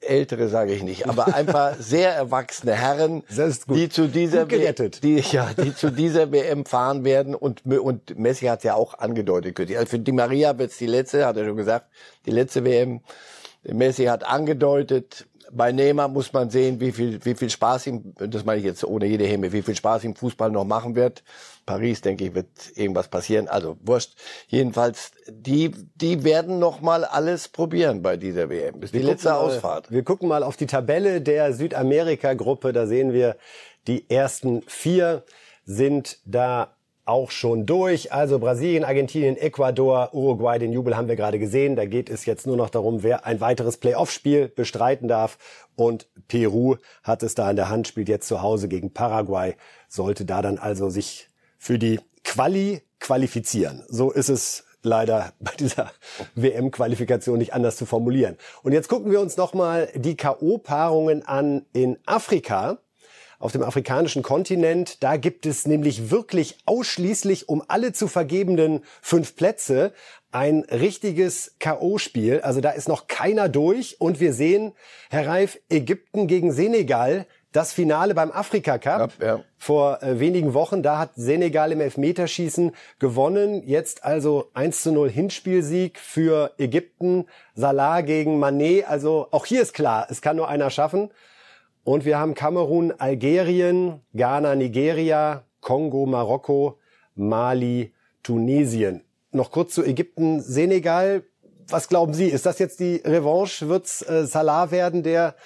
ältere sage ich nicht, aber ein paar sehr erwachsene Herren, die zu dieser die ja, die zu dieser WM fahren werden und und Messi hat ja auch angedeutet. Also für Di Maria wird's die letzte, hat er schon gesagt, die letzte WM. Messi hat angedeutet, bei Neymar muss man sehen, wie viel, wie viel Spaß ihm, das meine ich jetzt ohne jede Hemme, wie viel Spaß ihm Fußball noch machen wird. Paris, denke ich, wird irgendwas passieren. Also wurscht. Jedenfalls, die, die werden noch mal alles probieren bei dieser WM. Bis die letzte mal, Ausfahrt. Wir gucken mal auf die Tabelle der Südamerika-Gruppe. Da sehen wir, die ersten vier sind da auch schon durch. Also Brasilien, Argentinien, Ecuador, Uruguay, den Jubel haben wir gerade gesehen. Da geht es jetzt nur noch darum, wer ein weiteres Playoff-Spiel bestreiten darf. Und Peru hat es da in der Hand, spielt jetzt zu Hause gegen Paraguay, sollte da dann also sich für die Quali qualifizieren. So ist es leider bei dieser WM-Qualifikation nicht anders zu formulieren. Und jetzt gucken wir uns nochmal die K.O.-Paarungen an in Afrika auf dem afrikanischen Kontinent. Da gibt es nämlich wirklich ausschließlich um alle zu vergebenden fünf Plätze ein richtiges K.O.-Spiel. Also da ist noch keiner durch. Und wir sehen, Herr Reif, Ägypten gegen Senegal. Das Finale beim Afrika Cup Ja, ja. vor äh, wenigen Wochen, da hat Senegal im Elfmeterschießen gewonnen. Jetzt also 1 zu 0 Hinspielsieg für Ägypten. Salah gegen Manet. Also auch hier ist klar, es kann nur einer schaffen. Und wir haben Kamerun, Algerien, Ghana, Nigeria, Kongo, Marokko, Mali, Tunesien. Noch kurz zu Ägypten, Senegal. Was glauben Sie? Ist das jetzt die Revanche? Wird's äh, Salah werden, der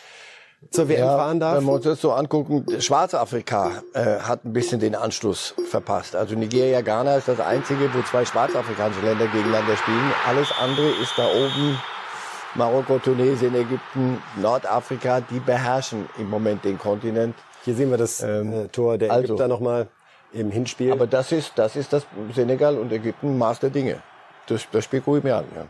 zur WM fahren darf? Wenn wir uns das so angucken, Schwarzafrika äh, hat ein bisschen den Anschluss verpasst. Also Nigeria, Ghana ist das einzige, wo zwei schwarzafrikanische Länder gegeneinander spielen. Alles andere ist da oben Marokko, Tunesien, Ägypten, Nordafrika, die beherrschen im Moment den Kontinent. Hier sehen wir das äh, Tor der also- Ägypter nochmal im Hinspiel. Aber das ist, das ist das Senegal und Ägypten Maß der Dinge. Das, das spekuliere ich mir an. Ja.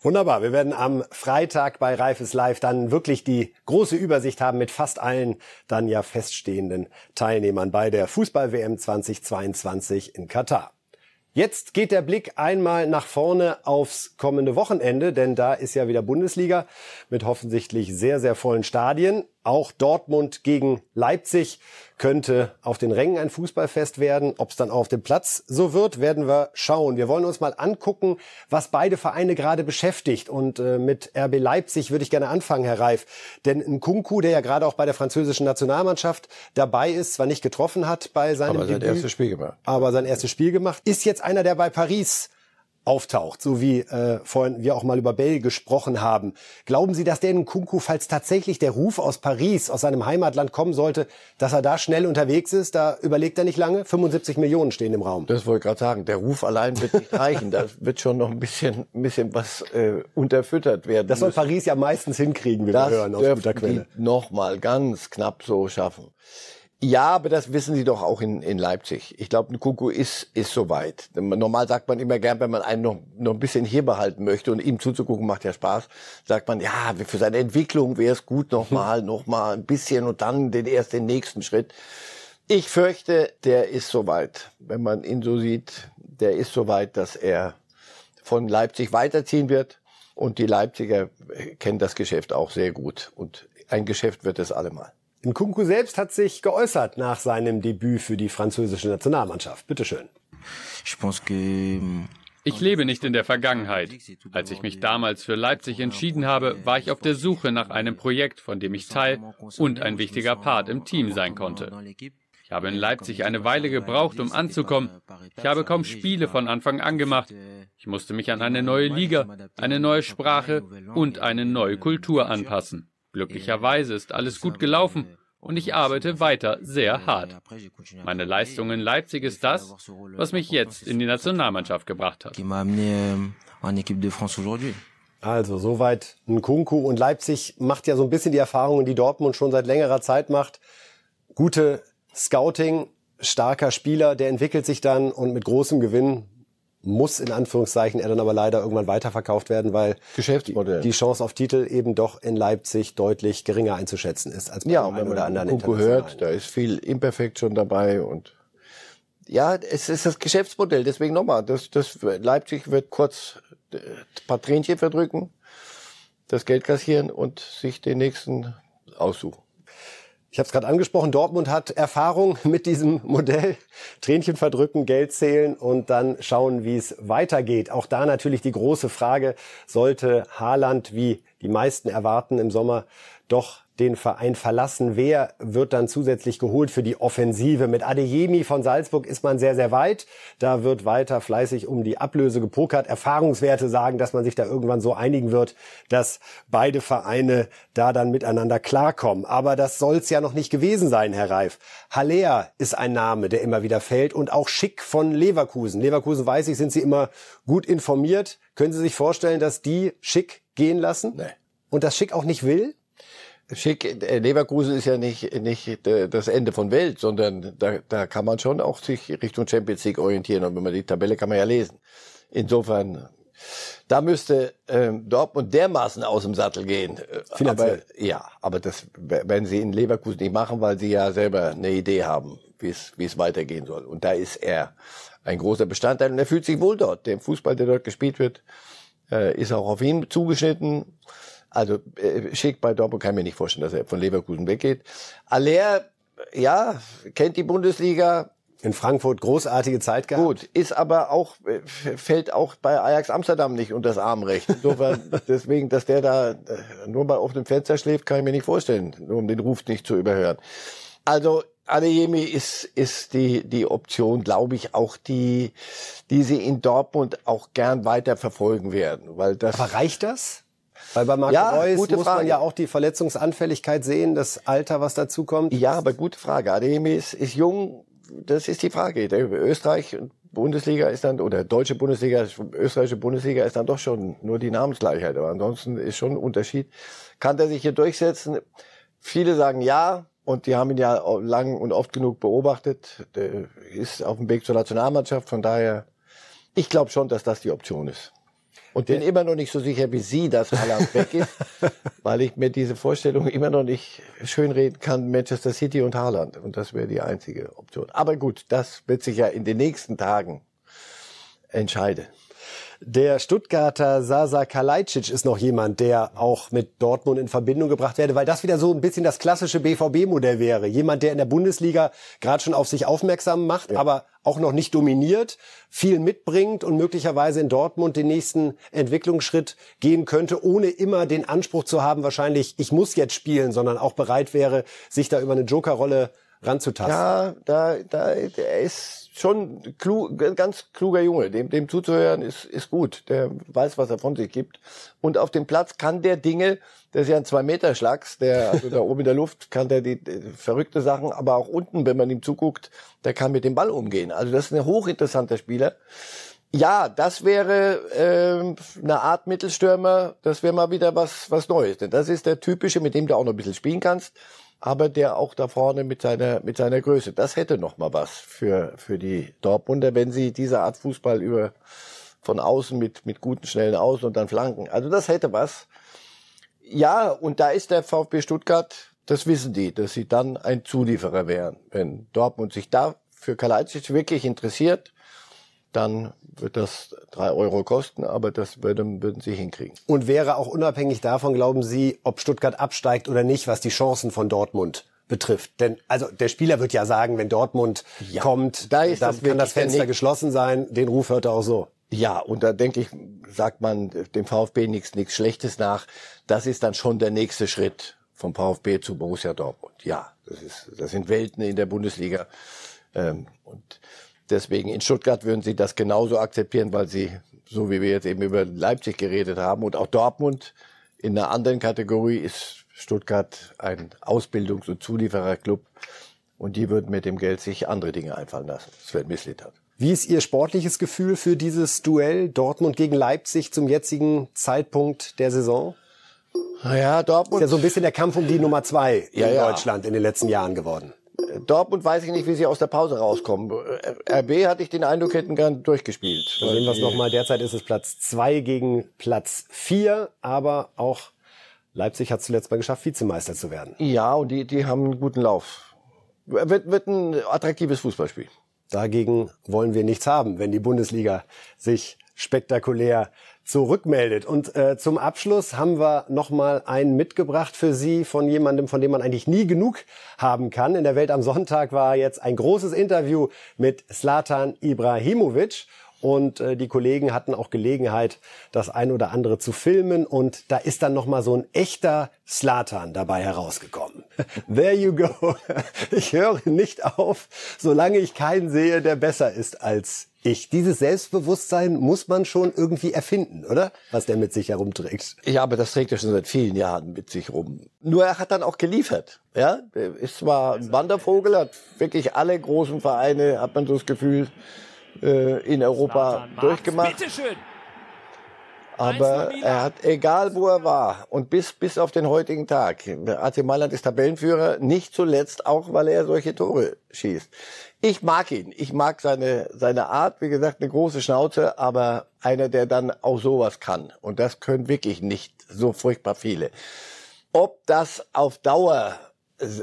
Wunderbar. Wir werden am Freitag bei Reifes Live dann wirklich die große Übersicht haben mit fast allen dann ja feststehenden Teilnehmern bei der Fußball-WM 2022 in Katar. Jetzt geht der Blick einmal nach vorne aufs kommende Wochenende, denn da ist ja wieder Bundesliga mit hoffentlich sehr, sehr vollen Stadien. Auch Dortmund gegen Leipzig könnte auf den Rängen ein Fußballfest werden. Ob es dann auch auf dem Platz so wird, werden wir schauen. Wir wollen uns mal angucken, was beide Vereine gerade beschäftigt. Und äh, mit RB Leipzig würde ich gerne anfangen, Herr Reif. Denn ein Kunku, der ja gerade auch bei der französischen Nationalmannschaft dabei ist, zwar nicht getroffen hat bei seinem aber sein Debüt, erstes Spiel gemacht. aber sein erstes Spiel gemacht, ist jetzt einer, der bei Paris auftaucht, so wie äh, vorhin wir auch mal über Bell gesprochen haben. Glauben Sie, dass der Nkunku, falls tatsächlich der Ruf aus Paris, aus seinem Heimatland kommen sollte, dass er da schnell unterwegs ist? Da überlegt er nicht lange. 75 Millionen stehen im Raum. Das wollte ich gerade sagen. Der Ruf allein wird nicht reichen. da wird schon noch ein bisschen, ein bisschen was äh, unterfüttert werden. Das soll müssen. Paris ja meistens hinkriegen, wie das wir hören aus guter Quelle. die noch mal ganz knapp so schaffen. Ja, aber das wissen Sie doch auch in, in Leipzig. Ich glaube, ein Kuku ist, ist soweit. Normal sagt man immer gern, wenn man einen noch, noch ein bisschen hier behalten möchte und ihm zuzugucken macht ja Spaß, sagt man, ja, für seine Entwicklung wäre es gut, noch mal, noch mal ein bisschen und dann den erst den nächsten Schritt. Ich fürchte, der ist soweit. Wenn man ihn so sieht, der ist soweit, dass er von Leipzig weiterziehen wird. Und die Leipziger kennen das Geschäft auch sehr gut. Und ein Geschäft wird es allemal. Nkunku selbst hat sich geäußert nach seinem Debüt für die französische Nationalmannschaft. Bitte schön. Ich lebe nicht in der Vergangenheit. Als ich mich damals für Leipzig entschieden habe, war ich auf der Suche nach einem Projekt, von dem ich Teil und ein wichtiger Part im Team sein konnte. Ich habe in Leipzig eine Weile gebraucht, um anzukommen. Ich habe kaum Spiele von Anfang an gemacht. Ich musste mich an eine neue Liga, eine neue Sprache und eine neue Kultur anpassen. Glücklicherweise ist alles gut gelaufen und ich arbeite weiter sehr hart. Meine Leistung in Leipzig ist das, was mich jetzt in die Nationalmannschaft gebracht hat. Also soweit Nkunku und Leipzig macht ja so ein bisschen die Erfahrungen, die Dortmund schon seit längerer Zeit macht. Gute Scouting, starker Spieler, der entwickelt sich dann und mit großem Gewinn muss in Anführungszeichen er dann aber leider irgendwann weiterverkauft werden, weil Geschäftsmodell. die Chance auf Titel eben doch in Leipzig deutlich geringer einzuschätzen ist als bei Ja, einen wenn oder man anderen Kuku internationalen. hört, da ist viel Imperfekt schon dabei und ja, es ist das Geschäftsmodell. Deswegen nochmal, das, das Leipzig wird kurz äh, ein paar Tränchen verdrücken, das Geld kassieren und sich den nächsten aussuchen. Ich habe es gerade angesprochen, Dortmund hat Erfahrung mit diesem Modell. Tränchen verdrücken, Geld zählen und dann schauen, wie es weitergeht. Auch da natürlich die große Frage, sollte Haaland, wie die meisten erwarten, im Sommer doch den Verein verlassen. Wer wird dann zusätzlich geholt für die Offensive? Mit Adeyemi von Salzburg ist man sehr, sehr weit. Da wird weiter fleißig um die Ablöse gepokert. Erfahrungswerte sagen, dass man sich da irgendwann so einigen wird, dass beide Vereine da dann miteinander klarkommen. Aber das soll's ja noch nicht gewesen sein, Herr Reif. Haller ist ein Name, der immer wieder fällt und auch Schick von Leverkusen. Leverkusen weiß ich, sind Sie immer gut informiert. Können Sie sich vorstellen, dass die Schick gehen lassen? Nee. Und das Schick auch nicht will? Schick, äh, Leverkusen ist ja nicht, nicht äh, das Ende von Welt, sondern da, da kann man schon auch sich Richtung Champions League orientieren. Und wenn man die Tabelle kann man ja lesen. Insofern, da müsste ähm, Dortmund dermaßen aus dem Sattel gehen. Äh, Finanziell. Aber, ja, aber das werden sie in Leverkusen nicht machen, weil sie ja selber eine Idee haben, wie es wie es weitergehen soll. Und da ist er ein großer Bestandteil und er fühlt sich wohl dort. Der Fußball, der dort gespielt wird, äh, ist auch auf ihn zugeschnitten. Also äh, Schick bei Dortmund kann ich mir nicht vorstellen, dass er von Leverkusen weggeht. Aller, ja, kennt die Bundesliga, In Frankfurt großartige Zeit gehabt. gut, ist aber auch, äh, fällt auch bei Ajax Amsterdam nicht unter das Armrecht. Insofern, deswegen, dass der da äh, nur bei offenem Fenster schläft, kann ich mir nicht vorstellen, nur um den Ruf nicht zu überhören. Also, Adeyemi ist, ist die, die Option, glaube ich, auch die, die sie in Dortmund auch gern weiter verfolgen werden, weil das. Aber reicht das? Weil bei Marco Ja, Reus muss man Frage. ja auch die Verletzungsanfälligkeit sehen, das Alter, was dazu kommt. Ja, aber gute Frage. Adeyemi ist, ist jung. Das ist die Frage. Der Österreich Bundesliga ist dann oder deutsche Bundesliga, österreichische Bundesliga ist dann doch schon nur die Namensgleichheit. Aber ansonsten ist schon ein Unterschied. Kann der sich hier durchsetzen? Viele sagen ja. Und die haben ihn ja lang und oft genug beobachtet. Der ist auf dem Weg zur Nationalmannschaft. Von daher, ich glaube schon, dass das die Option ist. Und bin immer noch nicht so sicher wie Sie, dass Haaland weg ist, weil ich mir diese Vorstellung immer noch nicht schönreden kann, Manchester City und Haaland. Und das wäre die einzige Option. Aber gut, das wird sich ja in den nächsten Tagen entscheiden. Der Stuttgarter Sasa Kalajdzic ist noch jemand, der auch mit Dortmund in Verbindung gebracht werde, weil das wieder so ein bisschen das klassische BVB-Modell wäre. Jemand, der in der Bundesliga gerade schon auf sich aufmerksam macht, ja. aber auch noch nicht dominiert, viel mitbringt und möglicherweise in Dortmund den nächsten Entwicklungsschritt gehen könnte, ohne immer den Anspruch zu haben, wahrscheinlich, ich muss jetzt spielen, sondern auch bereit wäre, sich da über eine Jokerrolle ranzutasten. Ja, da, da, der ist schon klug, ganz kluger Junge. Dem, dem zuzuhören ist, ist gut. Der weiß, was er von sich gibt. Und auf dem Platz kann der Dinge, der ist ja ein Zwei-Meter-Schlags, der, also da oben in der Luft kann der die, die verrückte Sachen, aber auch unten, wenn man ihm zuguckt, der kann mit dem Ball umgehen. Also das ist ein hochinteressanter Spieler. Ja, das wäre äh, eine Art Mittelstürmer, das wäre mal wieder was, was Neues. Denn das ist der typische, mit dem du auch noch ein bisschen spielen kannst aber der auch da vorne mit seiner, mit seiner Größe. Das hätte noch mal was für, für die Dortmunder, wenn sie diese Art Fußball über, von außen mit, mit guten, schnellen Außen und dann Flanken. Also das hätte was. Ja, und da ist der VfB Stuttgart, das wissen die, dass sie dann ein Zulieferer wären. Wenn Dortmund sich da für Kalajdzic wirklich interessiert, dann wird das drei Euro kosten, aber das würden, würden sie hinkriegen. Und wäre auch unabhängig davon, glauben Sie, ob Stuttgart absteigt oder nicht, was die Chancen von Dortmund betrifft. Denn also der Spieler wird ja sagen, wenn Dortmund ja, kommt, da ist dann das kann das Fenster geschlossen sein. Den Ruf hört er auch so. Ja, und da denke ich, sagt man dem VfB nichts nichts Schlechtes nach. Das ist dann schon der nächste Schritt vom VfB zu Borussia Dortmund. Ja, das ist das sind Welten in der Bundesliga. Ähm, und Deswegen in Stuttgart würden sie das genauso akzeptieren, weil sie, so wie wir jetzt eben über Leipzig geredet haben und auch Dortmund in einer anderen Kategorie ist Stuttgart ein Ausbildungs- und Zuliefererclub. Und die würden mit dem Geld sich andere Dinge einfallen lassen. Sven Mislit hat. Wie ist Ihr sportliches Gefühl für dieses Duell Dortmund gegen Leipzig zum jetzigen Zeitpunkt der Saison? Ja, Dortmund. Ist ja so ein bisschen der Kampf um die Nummer zwei in ja. Deutschland in den letzten Jahren geworden. Dortmund weiß ich nicht, wie sie aus der Pause rauskommen. RB hatte ich den Eindruck, hätten gern durchgespielt. Dann sehen wir es nochmal. Derzeit ist es Platz zwei gegen Platz vier, aber auch Leipzig hat es zuletzt mal geschafft, Vizemeister zu werden. Ja, und die, die haben einen guten Lauf. Wird, wird ein attraktives Fußballspiel. Dagegen wollen wir nichts haben, wenn die Bundesliga sich spektakulär zurückmeldet. Und äh, zum Abschluss haben wir nochmal einen mitgebracht für Sie von jemandem, von dem man eigentlich nie genug haben kann. In der Welt am Sonntag war jetzt ein großes Interview mit Slatan Ibrahimovic. Und äh, die Kollegen hatten auch Gelegenheit, das ein oder andere zu filmen. Und da ist dann nochmal so ein echter Slatan dabei herausgekommen. There you go. Ich höre nicht auf, solange ich keinen sehe, der besser ist als ich. Dieses Selbstbewusstsein muss man schon irgendwie erfinden, oder? Was der mit sich herumträgt. Ja, aber das trägt er schon seit vielen Jahren mit sich rum. Nur er hat dann auch geliefert. Ja, er ist zwar ein Wandervogel, hat wirklich alle großen Vereine, hat man so das Gefühl, äh, in Europa durchgemacht. Bitteschön. Aber er hat, egal wo er war, und bis, bis auf den heutigen Tag, AC Mailand ist Tabellenführer, nicht zuletzt auch, weil er solche Tore schießt. Ich mag ihn. Ich mag seine, seine Art. Wie gesagt, eine große Schnauze, aber einer, der dann auch sowas kann. Und das können wirklich nicht so furchtbar viele. Ob das auf Dauer, das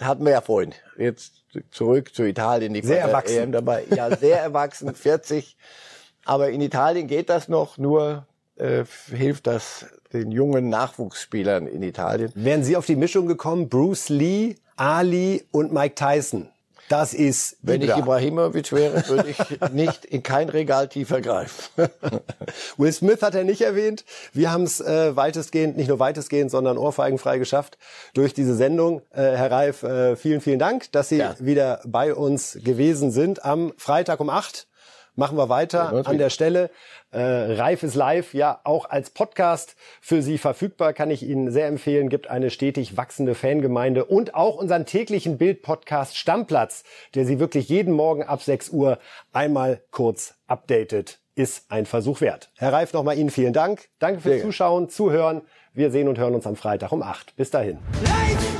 hatten wir ja vorhin, jetzt zurück zu Italien, die sehr erwachsen. EM dabei. Ja, sehr erwachsen, 40. Aber in Italien geht das noch, nur äh, hilft das den jungen Nachwuchsspielern in Italien. Wären Sie auf die Mischung gekommen, Bruce Lee, Ali und Mike Tyson? Das ist Wenn ich Ibrahimovic wäre, würde ich nicht in kein Regal tiefer greifen. Will Smith hat er nicht erwähnt. Wir haben es äh, weitestgehend, nicht nur weitestgehend, sondern ohrfeigenfrei geschafft durch diese Sendung. Äh, Herr Reif, äh, vielen, vielen Dank, dass Sie ja. wieder bei uns gewesen sind am Freitag um acht machen wir weiter ja, an der Stelle. Äh, Reif ist live, ja auch als Podcast für Sie verfügbar, kann ich Ihnen sehr empfehlen. Gibt eine stetig wachsende Fangemeinde und auch unseren täglichen Bild-Podcast Stammplatz, der Sie wirklich jeden Morgen ab 6 Uhr einmal kurz updatet, ist ein Versuch wert. Herr Reif, nochmal Ihnen vielen Dank. Danke fürs Zuschauen, Zuhören. Wir sehen und hören uns am Freitag um 8. Bis dahin. Live!